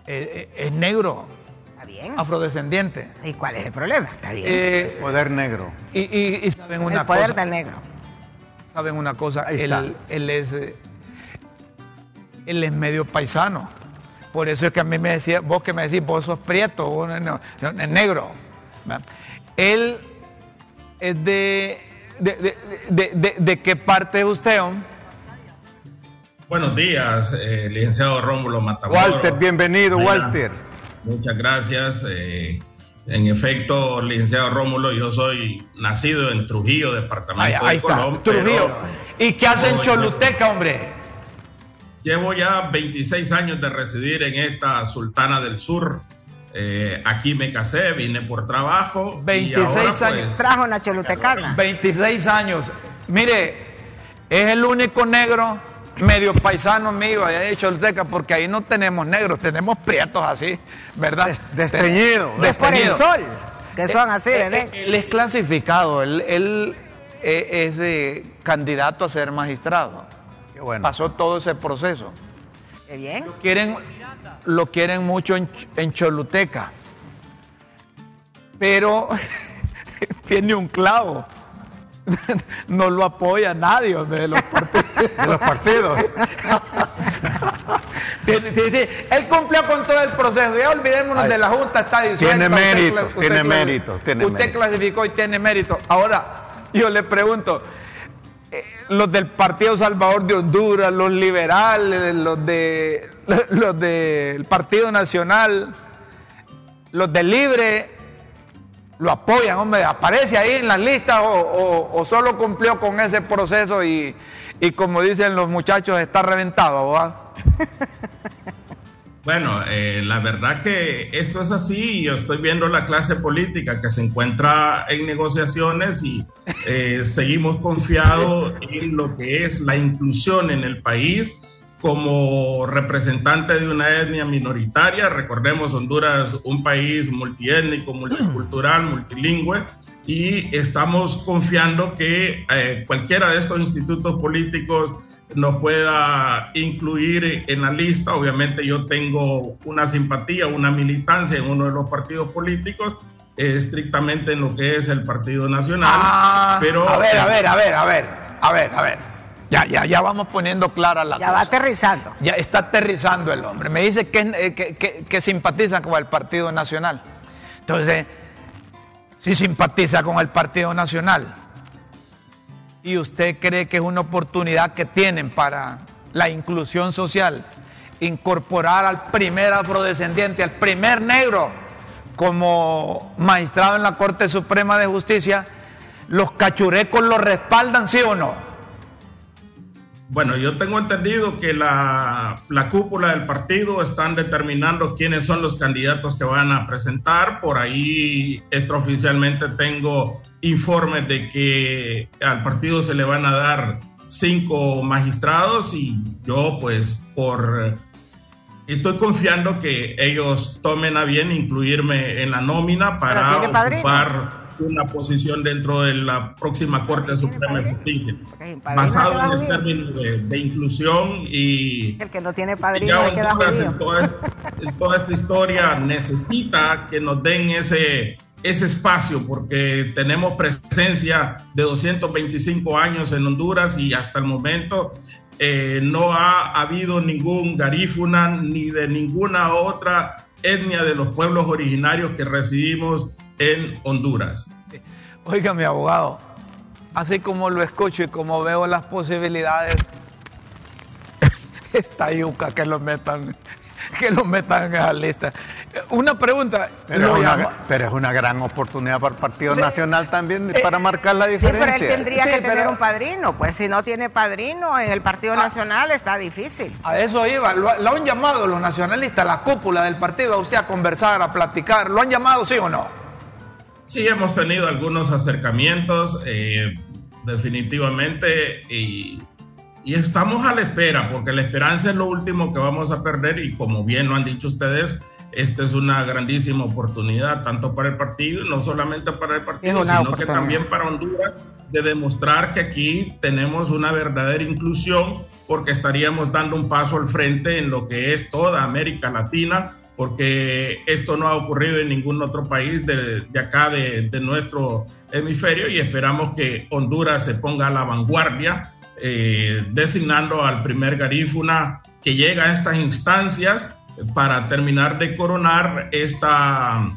S1: eh, es, es negro,
S2: Está bien.
S1: afrodescendiente.
S2: ¿Y cuál es el problema? Está bien.
S1: Eh,
S3: Poder negro.
S1: y, y- y saben una
S2: el poder
S1: cosa.
S2: del negro.
S1: Saben una cosa,
S3: Ahí
S1: él,
S3: está.
S1: él es él es medio paisano. Por eso es que a mí me decía, vos que me decís, vos sos prieto, vos no, no, negro. Él es de de, de, de- de- de qué parte es usted, hombre?
S4: Buenos días, eh, licenciado Rómulo Matamoros.
S3: Walter, bienvenido,
S4: Mira,
S3: Walter.
S4: Muchas gracias. eh, en efecto, licenciado Rómulo, yo soy nacido en Trujillo, departamento
S1: Ahí, ahí
S4: de
S1: está,
S4: Colón,
S1: Trujillo.
S4: pero
S1: ¿Y qué hace en Choluteca, hombre?
S4: Llevo ya 26 años de residir en esta Sultana del Sur. Eh, aquí me casé, vine por trabajo. y
S1: 26
S4: ahora,
S1: años.
S4: pues,
S2: Trajo cholutecana.
S1: 26 años. Mire, es el único negro medio paisano mío allá de Choluteca, porque ahí no tenemos negros, tenemos prietos así, ¿verdad?
S3: Des- desteñido.
S2: Es por el sol, que son así de
S1: Eh, eh, Él es clasificado, él, él, eh, es eh, candidato a ser magistrado.
S3: Bueno.
S1: Pasó todo ese proceso.
S2: Qué bien.
S1: Quieren, lo quieren mucho en, Ch- en Choluteca, pero tiene un clavo. No lo apoya nadie de los partidos.
S3: De los partidos.
S1: Tiene- tiene- tiene- Él cumplió con todo el proceso. Ya olvidémonos
S3: Ay.
S1: de la Junta, está disuelta.
S3: Tiene
S1: Usted cla- usted
S3: tiene méritos, tiene
S1: Usted
S3: méritos.
S1: clasificó y tiene mérito. Ahora, yo le pregunto, eh, los del Partido Salvador de Honduras, los liberales, los de los del Partido Nacional, los del Libre, lo apoyan, hombre, aparece ahí en las listas o solo cumplió con ese proceso y, y como dicen los muchachos, está reventado, ¿verdad?
S4: Bueno, eh, la verdad que esto es así. Yo estoy viendo la clase política que se encuentra en negociaciones y eh, seguimos confiados en lo que es la inclusión en el país como representante de una etnia minoritaria. Recordemos, Honduras, un país multiétnico, multicultural, multilingüe, y estamos confiando que eh, cualquiera de estos institutos políticos nos pueda incluir en la lista. Obviamente yo tengo una simpatía, una militancia en uno de los partidos políticos, eh, estrictamente en lo que es el Partido Nacional.
S1: Ah,
S4: pero,
S1: a ver, a ver, a ver, a ver, a ver, a ver. Ya, ya, ya vamos poniendo clara la
S2: Ya va aterrizando.
S1: Ya está aterrizando el hombre. Me dice que, eh, que, que, que simpatiza con el Partido Nacional. Entonces, si simpatiza con el Partido Nacional, y usted cree que es una oportunidad que tienen para la inclusión social, incorporar al primer afrodescendiente, al primer negro como magistrado en la Corte Suprema de Justicia, los cachurecos lo respaldan, sí o no?
S4: Bueno, yo tengo entendido que la, la, cúpula del partido están determinando quiénes son los candidatos que van a presentar. Por ahí extraoficialmente tengo informes de que al partido se le van a dar cinco magistrados y yo pues por estoy confiando que ellos tomen a bien incluirme en la nómina para ocupar una posición dentro de la próxima Corte Suprema de Justicia, basado en el término de, de, inclusión y
S2: el que no tiene padrino
S4: en, toda, en toda esta historia necesita que nos den ese ese espacio porque tenemos presencia de 225 años en Honduras y hasta el momento eh, no ha habido ningún garífuna ni de ninguna otra etnia de los pueblos originarios que residimos en Honduras.
S1: Oiga, mi abogado, así como lo escucho y como veo las posibilidades, esta yuca que lo metan que lo metan en esa lista. Una pregunta.
S3: Pero, es una, pero es una, gran oportunidad para el Partido sí. Nacional también para marcar la diferencia.
S2: Sí, pero él tendría sí, que tener un padrino. Pues si no tiene padrino en el Partido ah, Nacional está difícil.
S1: A eso iba. Lo, lo, han llamado los nacionalistas, la cúpula del partido, a usted a conversar, a platicar. ¿Lo han llamado, sí o no?
S4: Sí, hemos tenido algunos acercamientos, eh, definitivamente. Y y estamos a la espera, porque la esperanza es lo último que vamos a perder y como bien lo han dicho ustedes, esta es una grandísima oportunidad, tanto para el partido, no solamente para el partido, sino que también para Honduras, de demostrar que aquí tenemos una verdadera inclusión, porque estaríamos dando un paso al frente en lo que es toda América Latina, porque esto no ha ocurrido en ningún otro país de, de acá, de, de nuestro hemisferio, y esperamos que Honduras se ponga a la vanguardia eh, designando al primer garífuna que llega a estas instancias para terminar de coronar esta,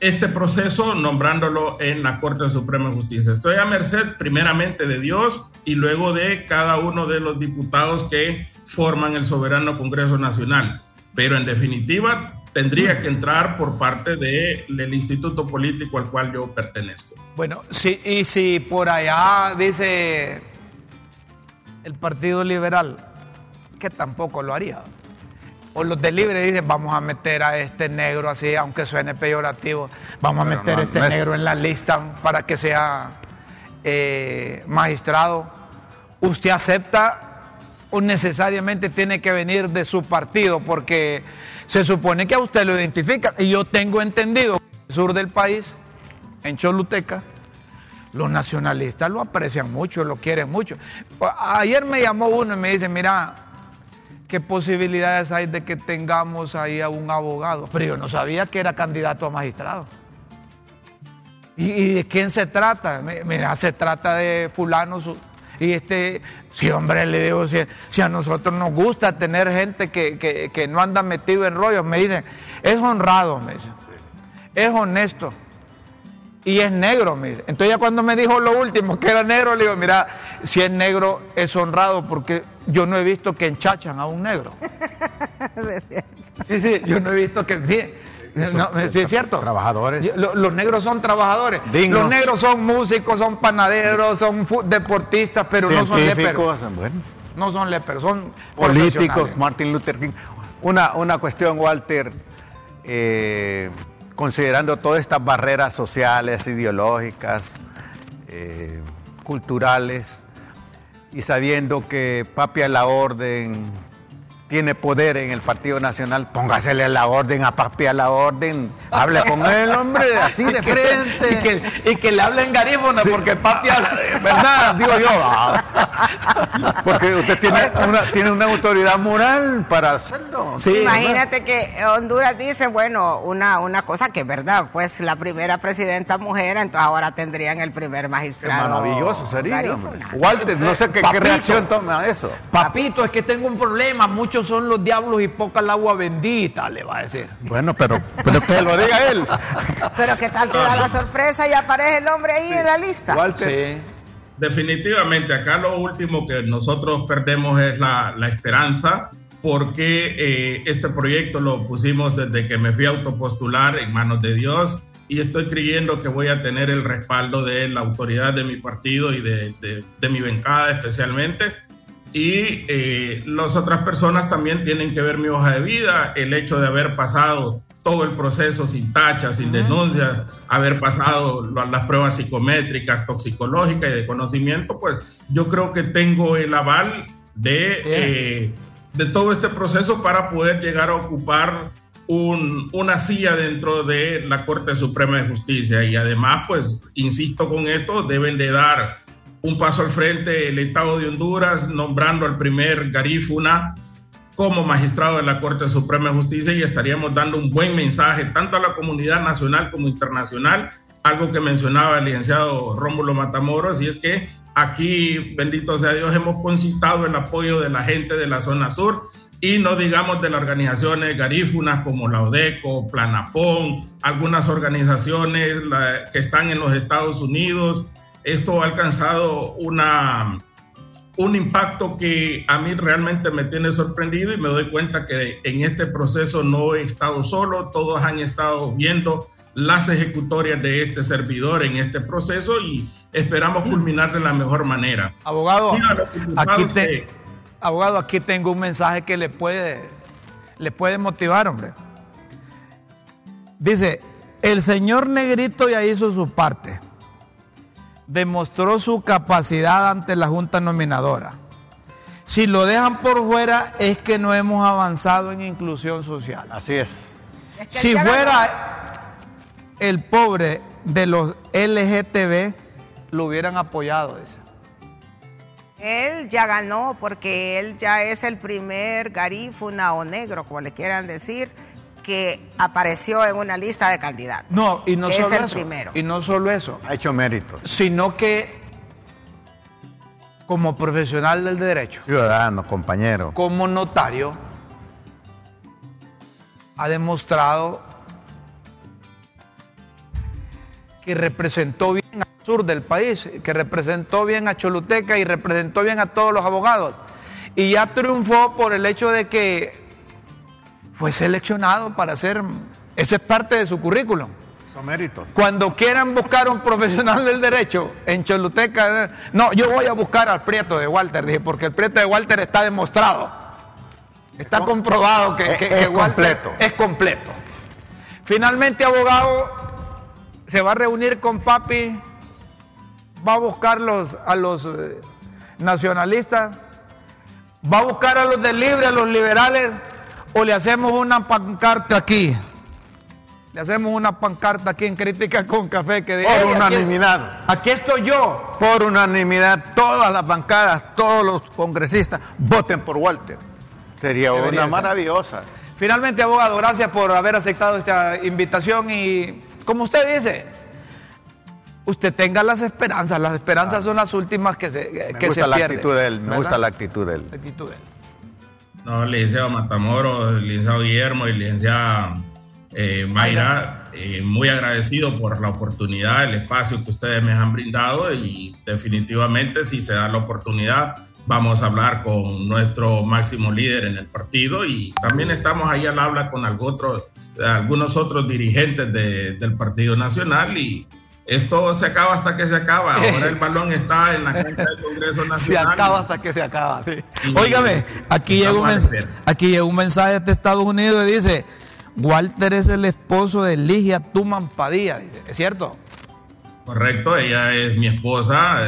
S4: este proceso nombrándolo en la Corte Suprema de Justicia. Estoy a merced primeramente de Dios y luego de cada uno de los diputados que forman el soberano Congreso Nacional. Pero en definitiva tendría que entrar por parte del de, instituto político al cual yo pertenezco.
S1: Bueno, sí, y si por allá dice el Partido Liberal, que tampoco lo haría. O los de Libre dicen, vamos a meter a este negro así, aunque suene peyorativo, vamos Pero a meter a este no negro en la lista para que sea eh, magistrado. ¿Usted acepta o necesariamente tiene que venir de su partido? Porque se supone que a usted lo identifica. Y yo tengo entendido que en el sur del país, en Choluteca, los nacionalistas lo aprecian mucho, lo quieren mucho. Ayer me llamó uno y me dice, mira, ¿qué posibilidades hay de que tengamos ahí a un abogado? Pero yo no sabía que era candidato a magistrado. ¿Y, de quién se trata? Mira, se trata de fulano. Y este, sí, hombre, le digo, si, si a nosotros nos gusta tener gente que, que, que no anda metido en rollos, me dicen, es honrado, me dicen, es honesto y es negro. Mire. Entonces ya cuando me dijo lo último, que era negro, le digo, mira, si es negro es honrado porque yo no he visto que enchachan a un negro. Sí, sí, yo no he visto que... Sí, no, sí, es cierto.
S3: Trabajadores.
S1: Los, los negros son trabajadores.
S3: Dignos.
S1: Los negros son músicos, son panaderos, son deportistas, pero no son léperos.
S3: Bueno.
S1: No son léperos, son
S3: políticos. Martin Luther King. Una, una cuestión, Walter, eh, considerando todas estas barreras sociales, ideológicas, eh, culturales, y sabiendo que Papi a la orden tiene poder en el Partido Nacional, póngasele la orden a Papi a la orden, hable con él, hombre, así de frente.
S1: y, que, y que le hablen garífona, porque Papi habla,
S3: ¿verdad? Digo yo. Ah. porque usted tiene una, tiene una autoridad moral para hacerlo.
S2: Imagínate que Honduras dice, bueno, una, una cosa que es verdad, pues la primera presidenta mujer, entonces ahora tendrían el primer magistrado.
S3: Qué maravilloso sería. Walter, no sé qué, qué reacción toma eso.
S1: Papito, es que tengo un problema, muchos son los diablos y poca el agua bendita, le va a decir.
S3: Bueno, pero, pero que lo diga él.
S2: pero qué tal te da la sorpresa y aparece el hombre ahí en la lista.
S4: Sí. Definitivamente, acá lo último que nosotros perdemos es la, la esperanza porque eh, este proyecto lo pusimos desde que me fui a autopostular en manos de Dios y estoy creyendo que voy a tener el respaldo de la autoridad de mi partido y de, de, de mi bancada especialmente y eh, las otras personas también tienen que ver mi hoja de vida, el hecho de haber pasado todo el proceso sin tachas, sin denuncias, haber pasado las pruebas psicométricas, toxicológicas y de conocimiento, pues yo creo que tengo el aval de, eh, de todo este proceso para poder llegar a ocupar un, una silla dentro de la Corte Suprema de Justicia. Y además, pues, insisto con esto, deben de dar un paso al frente el Estado de Honduras, nombrando al primer Garífuna como magistrado de la Corte Suprema de Justicia y estaríamos dando un buen mensaje tanto a la comunidad nacional como internacional, algo que mencionaba el licenciado Rómulo Matamoros, y es que aquí, bendito sea Dios, hemos concitado el apoyo de la gente de la zona sur y no digamos de las organizaciones garífunas como la ODECO, Planapón, algunas organizaciones que están en los Estados Unidos, esto ha alcanzado una, un impacto que a mí realmente me tiene sorprendido y me doy cuenta que en este proceso no he estado solo, todos han estado viendo las ejecutorias de este servidor en este proceso y esperamos culminar de la mejor manera.
S1: Abogado, aquí, abogado aquí tengo un mensaje que le puede, le puede motivar, hombre. Dice, el señor Negrito ya hizo su parte demostró su capacidad ante la Junta Nominadora. Si lo dejan por fuera es que no hemos avanzado en inclusión social.
S3: Así es.
S1: si fuera el pobre de los LGTB, lo hubieran apoyado.
S2: Él ya ganó porque él ya es el primer garífuna o negro, como le quieran decir, que apareció en una lista de candidatos.
S1: No, y no solo eso. Y no solo eso.
S3: Ha hecho méritos.
S1: Sino que como profesional del derecho.
S3: Ciudadano, compañero.
S1: Como notario, ha demostrado que representó bien al sur del país, que representó bien a Choluteca y representó bien a todos los abogados. Y ya triunfó por el hecho de que fue seleccionado para hacer, ese es parte de su currículum.
S3: Son méritos.
S1: Cuando quieran buscar un profesional del derecho en Choluteca, no, yo voy a buscar al Prieto de Walter, dije, porque el Prieto de Walter está demostrado. Está comprobado que,
S3: es, completo.
S1: es completo. Finalmente, abogado, se va a reunir con papi, va a buscar a los eh, nacionalistas, va a buscar a los del libre, a los liberales, o le hacemos una pancarta aquí. Le hacemos una pancarta aquí en Crítica con Café que
S3: diga. Por unanimidad.
S1: Aquí, estoy yo.
S3: Por unanimidad, todas las bancadas, todos los congresistas voten por Walter. Sería una maravillosa.
S1: Finalmente, abogado, gracias por haber aceptado esta invitación y, como usted dice, usted tenga las esperanzas. Las esperanzas son las últimas que se,
S3: me gusta la Actitud de él, me gusta la actitud de él. La actitud de él.
S4: No, licenciado Matamoros, licenciado Guillermo y licenciada eh, Mayra, eh, muy agradecido por la oportunidad, el espacio que ustedes me han brindado y definitivamente si se da la oportunidad vamos a hablar con nuestro máximo líder en el partido y también estamos ahí al habla con algunos otros dirigentes del Partido Nacional y esto se acaba hasta que se acaba. Ahora el balón está en la cancha del Congreso Nacional.
S1: Se acaba hasta que se acaba. Sí. Óigame, aquí llega, un mensaje, aquí llega un mensaje de Estados Unidos y dice, Walter es el esposo de Ligia Tuman Padilla, dice. ¿es cierto?
S4: Correcto, ella es mi esposa,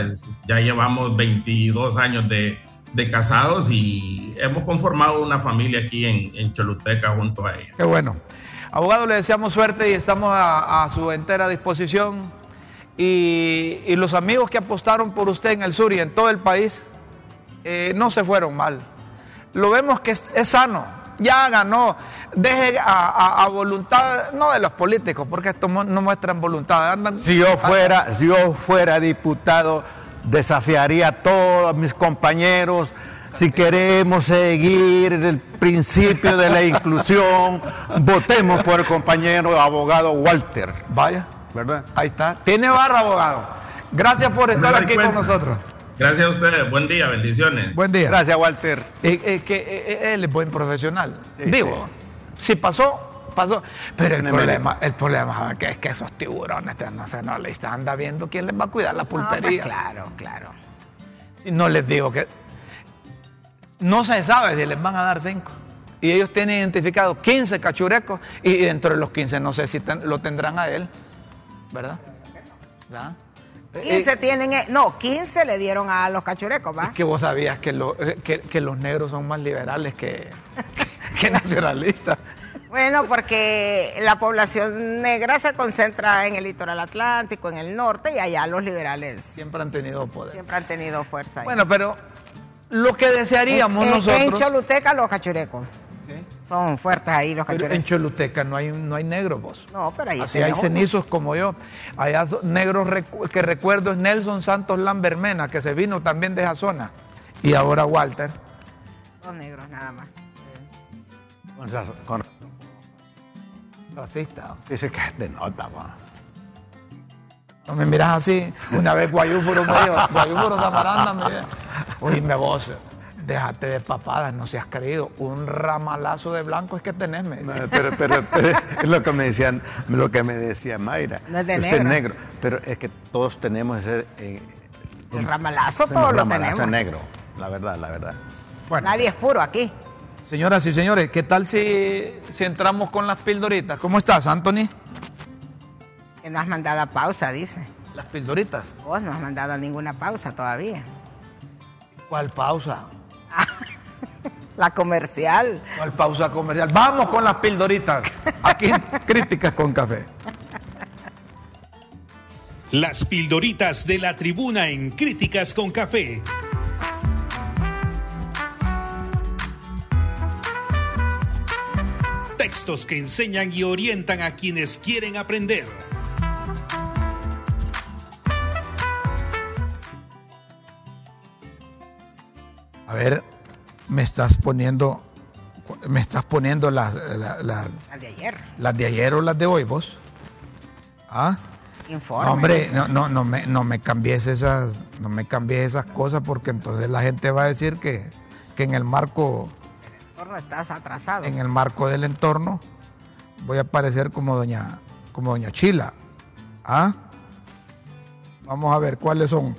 S4: ya llevamos 22 años de, de casados y hemos conformado una familia aquí en, en, Choluteca junto a ella.
S1: Qué bueno. Abogado, le deseamos suerte y estamos a, a su entera disposición. Y, y, los amigos que apostaron por usted en el sur y en todo el país eh, no se fueron mal. Lo vemos que es, es sano, ya ganó. Deje a, a, a, voluntad, no de los políticos, porque esto no muestran voluntad. Andan,
S3: si, yo fuera, andan. si yo fuera diputado, desafiaría a todos mis compañeros. Si queremos seguir el principio de la inclusión, votemos por el compañero abogado Walter.
S1: Vaya, ¿verdad? Ahí está. Tiene barra, abogado. Gracias por estar aquí cuenta. con nosotros.
S4: Gracias a ustedes. Buen día, bendiciones.
S1: Buen día.
S3: Gracias, Walter.
S1: Eh, eh, que eh, él es buen profesional. Sí, Digo, sí. si pasó, pasó. Pero el problema, el problema es que esos tiburones no se no les anda viendo quién les va a cuidar la pulpería.
S2: No, pues claro, claro.
S1: Si no les digo que no se sabe si les van a dar cinco. Y ellos tienen identificado 15 cachurecos y dentro de los 15 no sé si ten, lo tendrán a él. ¿Verdad? ¿verdad?
S2: 15 eh, tienen, no, 15 le dieron a los cachurecos, ¿va?
S1: Es que vos sabías que, lo, que, que los negros son más liberales que, que nacionalistas.
S2: Bueno, porque la población negra se concentra en el litoral atlántico, en el norte, y allá los liberales
S1: siempre han tenido poder.
S2: Siempre han tenido fuerza. Ahí.
S1: Bueno, pero lo que desearíamos
S2: en,
S1: nosotros.
S2: En Choluteca, los cachurecos. Son fuertes ahí los cachurecos.
S1: Pero en Choluteca no hay, no hay negros, vos.
S2: No, pero ahí
S1: Así hay cenizos como yo. Allá negros recu que recuerdo es Nelson Santos Lambermena, que se vino también de esa zona. Y ahora Walter.
S2: Dos negros nada más.
S3: Con, con
S1: racista.
S3: Dice que es de nota, va.
S1: No me miras así. Una vez Guayúforo me dijo, Guayúforo Zamaranda me dijo, oíme vos, déjate de papadas, no seas creído. Un ramalazo de blanco es que tenés. Me.
S3: No, pero, pero, pero, es lo que me decían, lo que me decía Mayra.
S2: No es de
S3: Usted
S2: negro.
S3: es negro. Pero es que todos tenemos ese. Eh,
S2: el ramalazo todos lo tenemos.
S3: negro, la verdad, la verdad.
S2: Bueno, Nadie es puro aquí.
S1: Señoras y señores, ¿qué tal si, si entramos con las pildoritas? ¿Cómo estás, Anthony?
S2: Que no has mandado a pausa, dice.
S1: ¿Las pildoritas?
S2: Vos no has mandado a ninguna pausa todavía.
S1: ¿Cuál pausa?
S2: La comercial.
S1: ¿Cuál pausa comercial? Vamos con las pildoritas. Aquí Críticas con Café.
S5: Las pildoritas de la tribuna en Críticas con Café. Textos que enseñan y orientan a quienes quieren aprender.
S1: Ver, me estás poniendo, me estás poniendo las, las,
S2: las de ayer.
S1: Las de ayer o las de hoy, vos. ¿Ah?
S2: Informe.
S1: No, hombre, no, no, no me, no me cambies esas, no me cambies esas cosas porque entonces la gente va a decir que, que en el marco
S2: entorno estás atrasado.
S1: En el marco del entorno voy a parecer como doña, como doña Chila. ¿Ah? Vamos a ver cuáles son.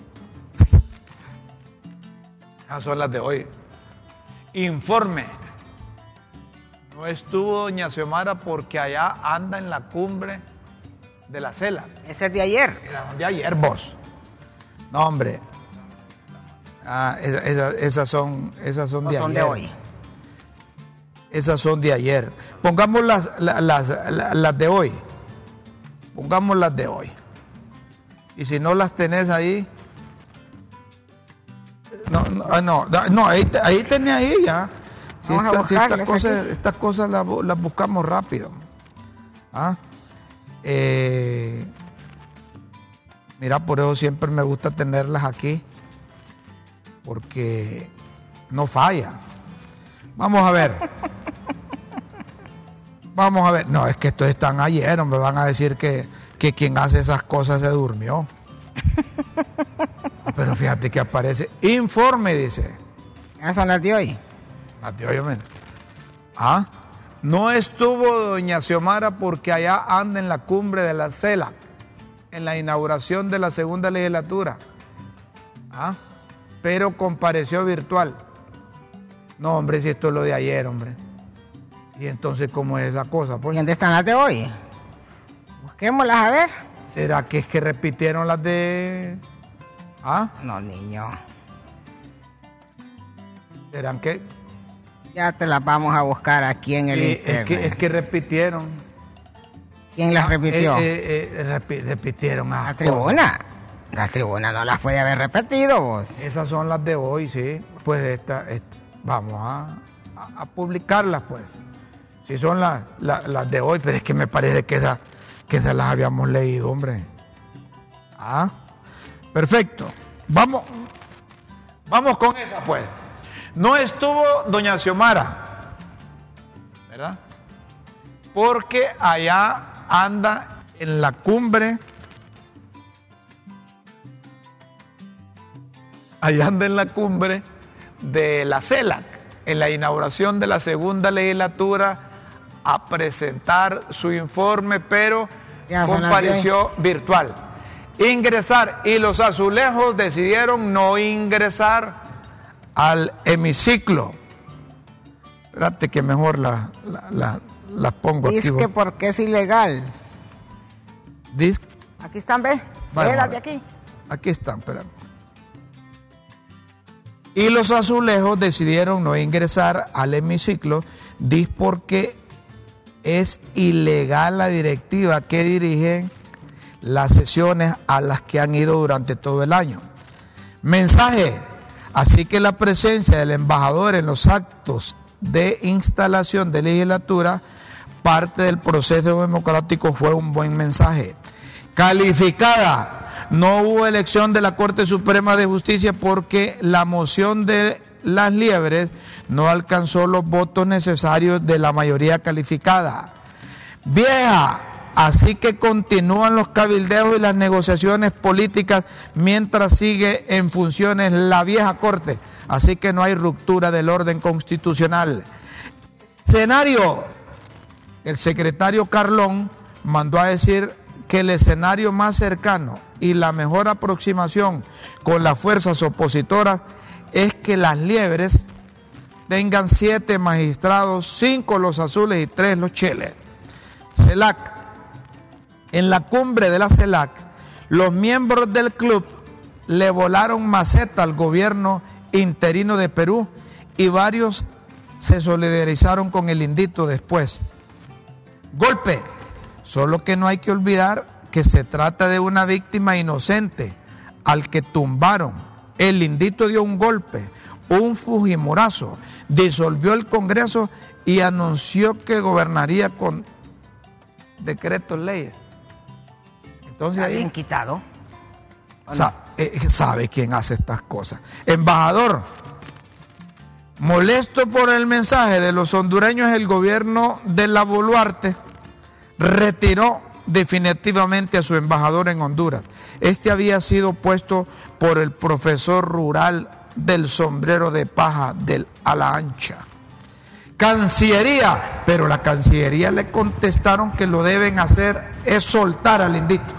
S1: Esas son las de hoy. Informe. No estuvo doña Xiomara porque allá anda en la cumbre de la cela.
S2: Ese es de ayer.
S1: Era de ayer, vos. No, hombre. Ah, esas, esas, esas son, esas son de
S2: son
S1: ayer.
S2: de hoy.
S1: Esas son de ayer. Pongamos las, las, las, las, de hoy. Pongamos las de hoy. Y si no las tenés ahí. No, no, no, no ahí, ahí tenés ahí ya. Si, esta, si estas cosas, estas cosas las, las, buscamos rápido. ¿Ah? Eh, mira, por eso siempre me gusta tenerlas aquí. Porque no falla. Vamos a ver. Vamos a ver. No, es que estos están ayer, me van a decir que, que quien hace esas cosas se durmió. Pero fíjate que aparece informe, dice.
S2: ¿Esas son las de hoy?
S1: Las de hoy, hombre. Ah, no estuvo doña Xiomara porque allá anda en la cumbre de la cela. en la inauguración de la segunda legislatura. ¿Ah? Pero compareció virtual. No, hombre, si esto es lo de ayer, hombre. Y entonces, ¿cómo es esa cosa? Pues?
S2: ¿Y dónde están las de hoy? Busquémoslas a ver.
S1: ¿Será que es que repitieron las de... ¿Ah?
S2: No, niño.
S1: ¿Serán que...?
S2: Ya te las vamos a buscar aquí en el
S1: Sí,
S2: internet.
S1: es, que, es que repitieron.
S2: ¿Quién las
S1: Ah,
S2: repitió?
S1: eh, eh, eh, repi- repitieron más
S2: la tribuna. La tribuna no las puede haber repetido vos.
S1: Esas son las de hoy, sí. Pues esta, esta- vamos a, a- a publicarlas, pues. Si son las, las, las de hoy, pero es que me parece que esas que esas las habíamos leído, hombre. Ah, perfecto. Vamos, vamos con esa, pues. No estuvo doña Xiomara, ¿verdad? Porque allá anda en la cumbre allá anda en la cumbre de la CELAC, en la inauguración de la segunda legislatura, a presentar su informe, pero compareció virtual. Ingresar, y los azulejos decidieron no ingresar al hemiciclo. Espérate que mejor las la, la- las pongo aquí.
S2: Dice que porque es ilegal.
S1: Dis-
S2: Aquí están, Ve las de aquí.
S1: Aquí están, espérame. Y los azulejos decidieron no ingresar al hemiciclo, dis porque es ilegal la directiva que dirige las sesiones a las que han ido durante todo el año. Mensaje. Así que la presencia del embajador en los actos de instalación de legislatura, parte del proceso democrático, fue un buen mensaje. Calificada. No hubo elección de la Corte Suprema de Justicia porque la moción de las liebres no alcanzó los votos necesarios de la mayoría calificada. Vieja, así que continúan los cabildeos y las negociaciones políticas mientras sigue en funciones la vieja corte. Así que no hay ruptura del orden constitucional. Escenario. El secretario Carlón mandó a decir que el escenario más cercano y la mejor aproximación con las fuerzas opositoras es que las liebres tengan siete magistrados, cinco los azules y tres los cheles. CELAC. En la cumbre de la CELAC, los miembros del club le volaron maceta al gobierno interino de Perú y varios se solidarizaron con el indito después. Golpe. Solo que no hay que olvidar que se trata de una víctima inocente al que tumbaron. El indito dio un golpe, un fujimorazo, disolvió el Congreso y anunció que gobernaría con decretos leyes. Entonces
S2: Está
S1: ahí
S2: bien quitado. ¿o
S1: sa- eh, sabe quién hace estas cosas. Embajador, molesto por el mensaje de los hondureños, el gobierno de la Boluarte retiró definitivamente a su embajador en Honduras. Este había sido puesto por el profesor rural del sombrero de paja del ala ancha. Cancillería, pero la Cancillería le contestaron que lo deben hacer es soltar al indito.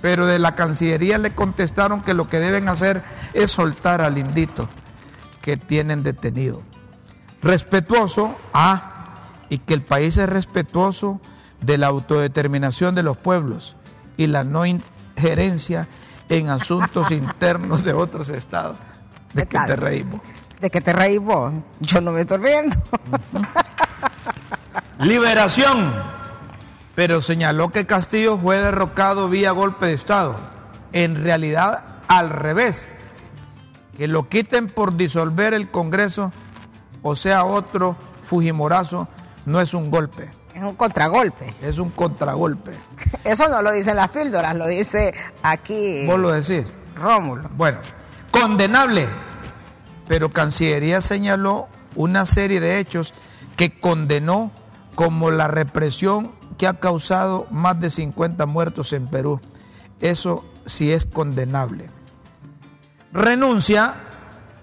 S1: Pero de la Cancillería le contestaron que lo que deben hacer es soltar al indito que tienen detenido. Respetuoso, ah, y que el país es respetuoso de la autodeterminación de los pueblos y la no injerencia en asuntos internos de otros estados. ¿De
S2: ¿Qué tal?
S1: te reímos?
S2: ¿De qué te reís vos? Yo no me estoy riendo.
S1: Liberación. Pero señaló que Castillo fue derrocado vía golpe de Estado. En realidad, al revés. Que lo quiten por disolver el Congreso, o sea, otro Fujimorazo, no es un golpe,
S2: Es un contragolpe.
S1: es un contragolpe.
S2: Eso no lo dicen las píldoras, lo dice aquí
S1: ¿Vos lo decís?
S2: Rómulo.
S1: Bueno, condenable. Pero Cancillería señaló una serie de hechos que condenó como la represión que ha causado más de 50 muertos en Perú. Eso sí es condenable. Renuncia.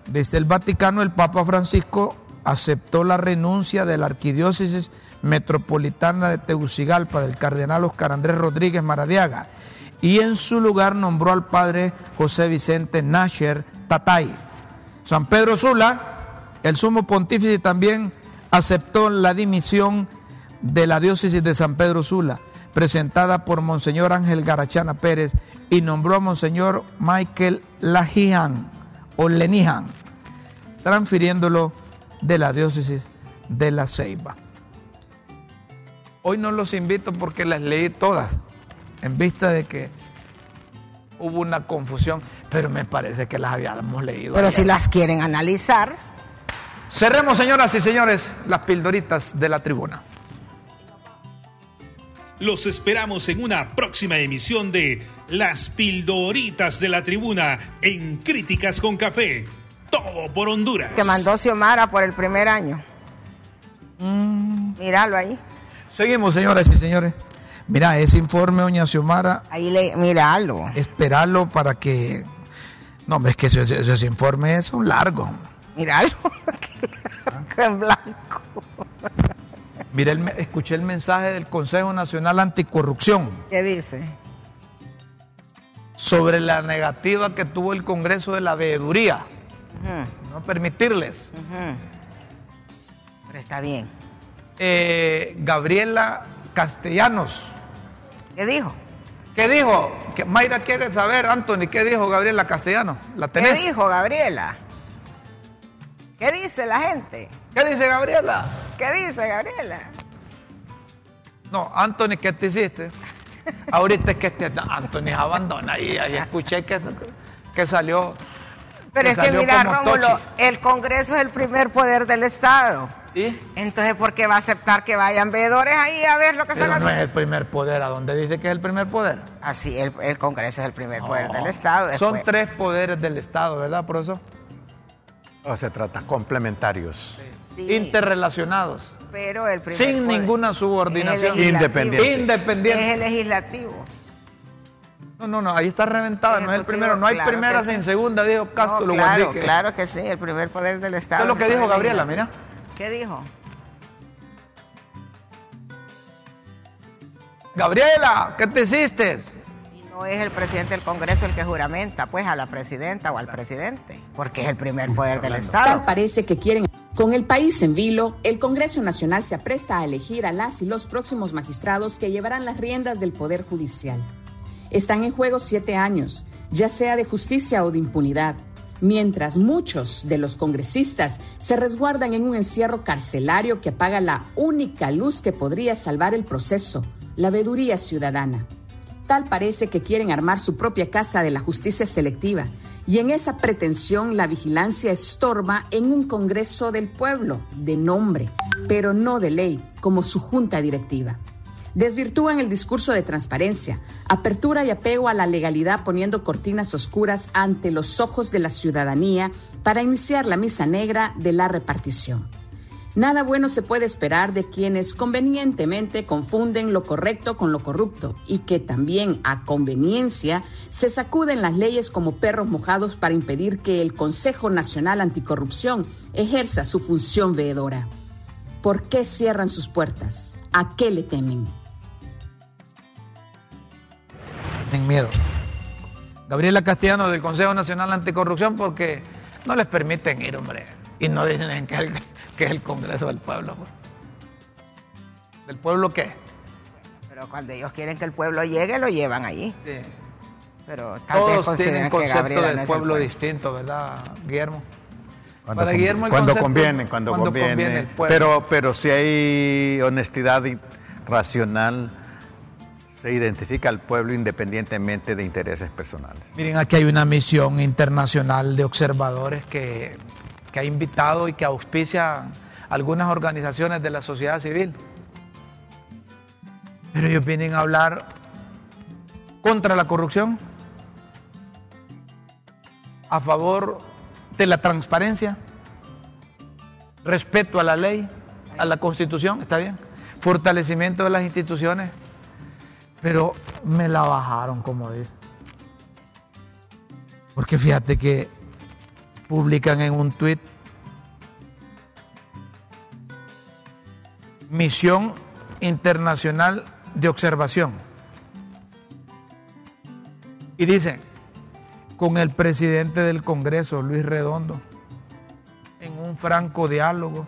S1: Desde el Vaticano, el Papa Francisco aceptó la renuncia de la Arquidiócesis Metropolitana de Tegucigalpa del cardenal Oscar Andrés Rodríguez Maradiaga y en su lugar nombró al padre José Vicente Nasher Tatay. San Pedro Sula, el sumo pontífice también aceptó la dimisión de la diócesis de San Pedro Sula, presentada por Monseñor Ángel Garachana Pérez, y nombró a Monseñor Michael Lajian o Lenijan, transfiriéndolo de la diócesis de La Ceiba. Hoy no los invito porque las leí todas, en vista de que hubo una confusión, pero me parece que las habíamos leído.
S2: Pero
S1: ayer.
S2: si las quieren analizar,
S1: Cerremos, señoras y señores, las pildoritas de la tribuna.
S5: Los esperamos en una próxima emisión de Las Pildoritas de la Tribuna en Críticas con Café. Todo por Honduras.
S2: que mandó Xiomara por el primer año. Míralo ahí.
S1: Seguimos, señoras y señores. Mira, ese informe, doña Xiomara,
S2: Ahí le, míralo.
S1: esperarlo para que... No, es que esos, esos informes son largos.
S2: Míralo. Que en blanco.
S1: Mira, el escuché el mensaje del Consejo Nacional Anticorrupción
S2: ¿Qué dice?
S1: sobre la negativa que tuvo el Congreso de la Veeduría, no permitirles.
S2: Pero está bien.
S1: Eh, Gabriela Castellanos,
S2: ¿Qué dijo?
S1: ¿qué dijo? Que Mayra quiere saber, Anthony, ¿qué dijo Gabriela Castellanos? ¿La
S2: ¿Qué
S1: tenés?
S2: dijo Gabriela? ¿Qué dice la gente?
S1: ¿Qué dice Gabriela?
S2: ¿Qué dice Gabriela?
S1: No, Anthony, ¿qué te hiciste? Ahorita es que este, Anthony abandona y ahí escuché que, que salió.
S2: Pero es que mira, Rómulo, el Congreso es el primer poder del Estado.
S1: ¿Y?
S2: Entonces, ¿por qué va a aceptar que vayan veedores ahí a ver lo que
S1: Pero
S2: están
S1: no es
S2: haciendo?
S1: el primer poder, ¿a dónde dice que es el primer poder?
S2: Así, el, el Congreso es el primer poder del Estado.
S1: Son tres poderes del Estado, ¿verdad, profesor?
S3: O se trata complementarios.
S2: Sí,
S1: Interrelacionados.
S2: pero el primer
S1: sin
S2: poder
S1: ninguna subordinación.
S3: Independiente.
S1: Independiente.
S2: Es el legislativo.
S1: No, no, no, ahí está reventada, no es el primero. No hay
S2: claro
S1: primera sin
S2: sí.
S1: segunda, dijo Castro
S2: No, claro,
S1: Guandique.
S2: claro que sí, el primer poder del Estado.
S1: Esto es lo que dijo Gabriela, mira.
S2: ¿Qué dijo?
S1: Gabriela, ¿qué te hiciste?
S2: Y no es el presidente del Congreso el que juramenta, pues, a la presidenta o al presidente, porque es el primer poder del Estado.
S6: parece que quieren. Con el país en vilo, el Congreso Nacional se apresta a elegir a las y los próximos magistrados que llevarán las riendas del Poder Judicial. Están en juego siete años, ya sea de justicia o de impunidad, mientras muchos de los congresistas se resguardan en un encierro carcelario que apaga la única luz que podría salvar el proceso, la veeduría ciudadana. Tal parece que quieren armar su propia casa de la justicia selectiva y en esa pretensión la vigilancia estorba en un Congreso del Pueblo, de nombre, pero no de ley, como su junta directiva. Desvirtúan el discurso de transparencia, apertura y apego a la legalidad poniendo cortinas oscuras ante los ojos de la ciudadanía para iniciar la misa negra de la repartición. Nada bueno se puede esperar de quienes convenientemente confunden lo correcto con lo corrupto y que también a conveniencia se sacuden las leyes como perros mojados para impedir que el Consejo Nacional Anticorrupción ejerza su función veedora. ¿Por qué cierran sus puertas? ¿A qué le temen?
S1: Tienen miedo. Gabriela Castellano del Consejo Nacional Anticorrupción porque no les permiten ir, hombre. Y no dicen que es el, que es el Congreso del Pueblo. pues. ¿Del pueblo qué?
S2: Pero cuando ellos quieren que el pueblo llegue, lo llevan allí.
S1: Sí.
S2: Pero tal
S1: Todos tienen concepto del
S2: no
S1: pueblo
S2: pueblo.
S1: distinto, ¿verdad, Guillermo?
S3: Cuando,
S1: Para Guillermo el
S3: cuando
S1: concepto-
S3: conviene, cuando,
S1: cuando
S3: conviene.
S1: conviene el pueblo.
S3: pero, pero si hay honestidad y- racional, se identifica al pueblo independientemente de intereses personales.
S1: Miren, aquí hay una misión internacional de observadores que, que ha invitado y que auspicia algunas organizaciones de la sociedad civil. Pero ellos vienen a hablar contra la corrupción, a favor de la transparencia, respeto a la ley, a la constitución, está bien, fortalecimiento de las instituciones, pero me la bajaron, como dice. Porque fíjate que publican en un tuit Misión Internacional de Observación. Y dicen, con el presidente del Congreso, Luis Redondo, en un franco diálogo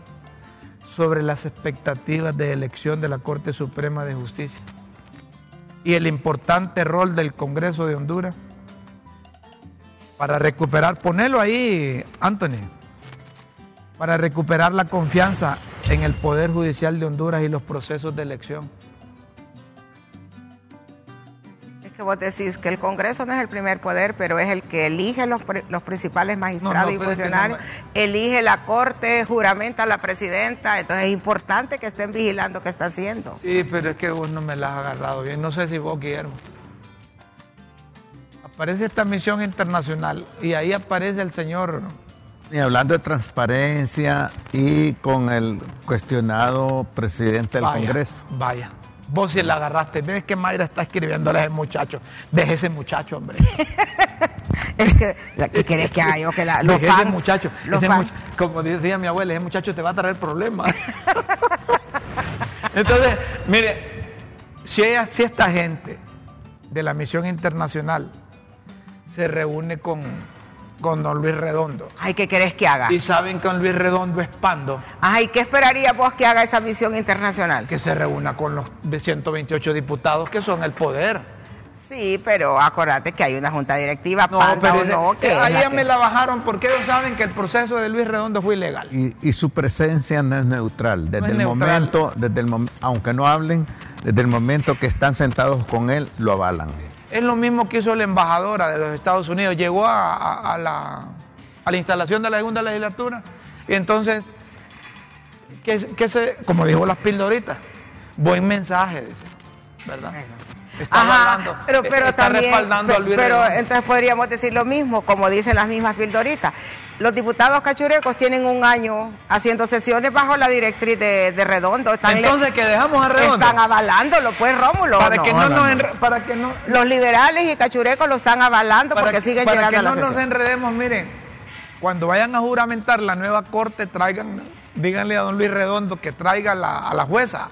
S1: sobre las expectativas de elección de la Corte Suprema de Justicia y el importante rol del Congreso de Honduras para recuperar, ponelo ahí, Anthony, para recuperar la confianza en el Poder Judicial de Honduras y los procesos de elección.
S2: Que vos decís que el Congreso no es el primer poder, pero es el que elige los, los principales magistrados y funcionarios, elige la Corte, juramenta a la presidenta, entonces es importante que estén vigilando qué está haciendo.
S1: Sí, pero es que vos no me la has agarrado bien, no sé si vos, Guillermo. Aparece esta misión internacional y ahí aparece el señor
S3: y hablando de transparencia y con el cuestionado presidente del Congreso.
S1: Vaya. Vos si la agarraste, ves que Mayra está escribiéndole a ese muchacho. Deje ese muchacho, hombre.
S2: es que, ¿qué querés que haga yo? Que la,
S1: los ese muchacho. como decía mi abuela, ese muchacho te va a traer problemas. Entonces, mire, si, si esta gente de la misión internacional se reúne con con don Luis Redondo.
S2: Ay, ¿qué querés que haga?
S1: Y saben que don Luis Redondo es pando.
S2: Ay, ¿qué esperaría vos que haga esa misión internacional?
S1: Que se reúna con los 128 diputados que son el poder.
S2: Sí, pero acordate que hay una junta directiva. No, pero no,
S1: que ahí ya me la bajaron porque ellos saben que el proceso de Luis Redondo fue ilegal.
S3: Y, su presencia no es neutral. Desde el momento, desde el aunque no hablen, desde el momento que están sentados con él, lo avalan.
S1: Es lo mismo que hizo la embajadora de los Estados Unidos. Llegó a, la, instalación de la segunda legislatura y entonces, ¿qué, se, como dijo las pildoritas, buen mensaje, dice, ¿verdad?
S2: Está, Ajá, pero, pero también, respaldando a Luis Pero entonces podríamos decir lo mismo, como dicen las mismas pildoritas los diputados cachurecos tienen un año haciendo sesiones bajo la directriz de, Redondo.
S1: Entonces, que dejamos a Redondo.
S2: Están avalándolo, pues, Rómulo.
S1: Para, que, no, para que no.
S2: Los liberales y cachurecos lo están avalando porque siguen llegando
S1: a Para que no nos enredemos, miren, cuando vayan a juramentar la nueva corte, traigan, díganle a don Luis Redondo que traiga a la jueza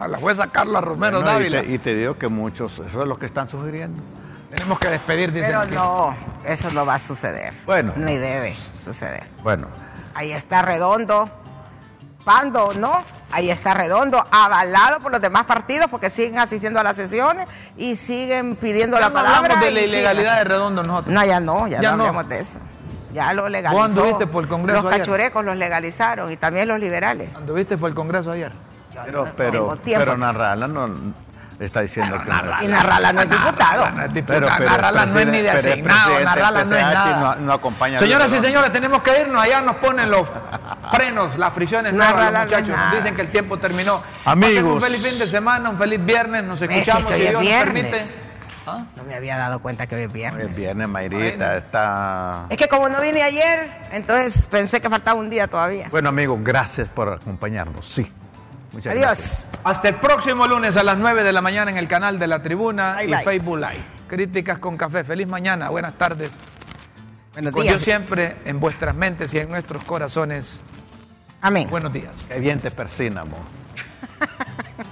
S1: a la jueza Carla Romero Dávila.
S3: Y te, digo que muchos, eso es lo que están sugiriendo.
S1: Tenemos que despedir, dicen.
S2: Pero no, eso no va a suceder. Bueno. Ni debe suceder.
S3: Bueno.
S2: Ahí está Redondo. Pando, ¿no? Ahí está Redondo, avalado por los demás partidos porque siguen asistiendo a las sesiones y siguen pidiendo la palabra.
S1: hablamos de la ilegalidad de Redondo nosotros.
S2: No, ya no, ya, no hablamos de eso. Ya lo legalizó.
S1: ¿Cuándo anduviste por el Congreso
S2: Los cachurecos los legalizaron y también los liberales.
S1: ¿Anduviste por el Congreso ayer?
S3: pero, pero, pero Narrala no está diciendo que
S2: no Y Narrala no es diputado.
S1: No es diputado. Pero, Narrala no es ni de asignado. Narrala no es nada.
S3: No, acompaña
S1: Señoras y señores, tenemos que irnos. Allá nos ponen los frenos, las fricciones nuevas, los muchachos. Nos dicen que el tiempo terminó.
S3: Amigos.
S1: Un feliz fin de semana, un feliz viernes. Nos escuchamos si Dios nos permite.
S2: ¿Ah? No me había dado cuenta que hoy es viernes.
S3: Hoy es viernes, Mayrita, está...
S2: Es que como no vine ayer, entonces pensé que faltaba un día todavía.
S3: Bueno, amigos, gracias por acompañarnos. Sí.
S2: Muchas Adiós.
S1: Hasta el próximo lunes a las 9 de la mañana en el canal de La Tribuna y Facebook Live. Críticas con café. Feliz mañana, buenas tardes. Buenos días. Yo siempre en vuestras mentes y en nuestros corazones.
S2: Amén.
S1: Buenos días.
S3: Que bien te persinamos.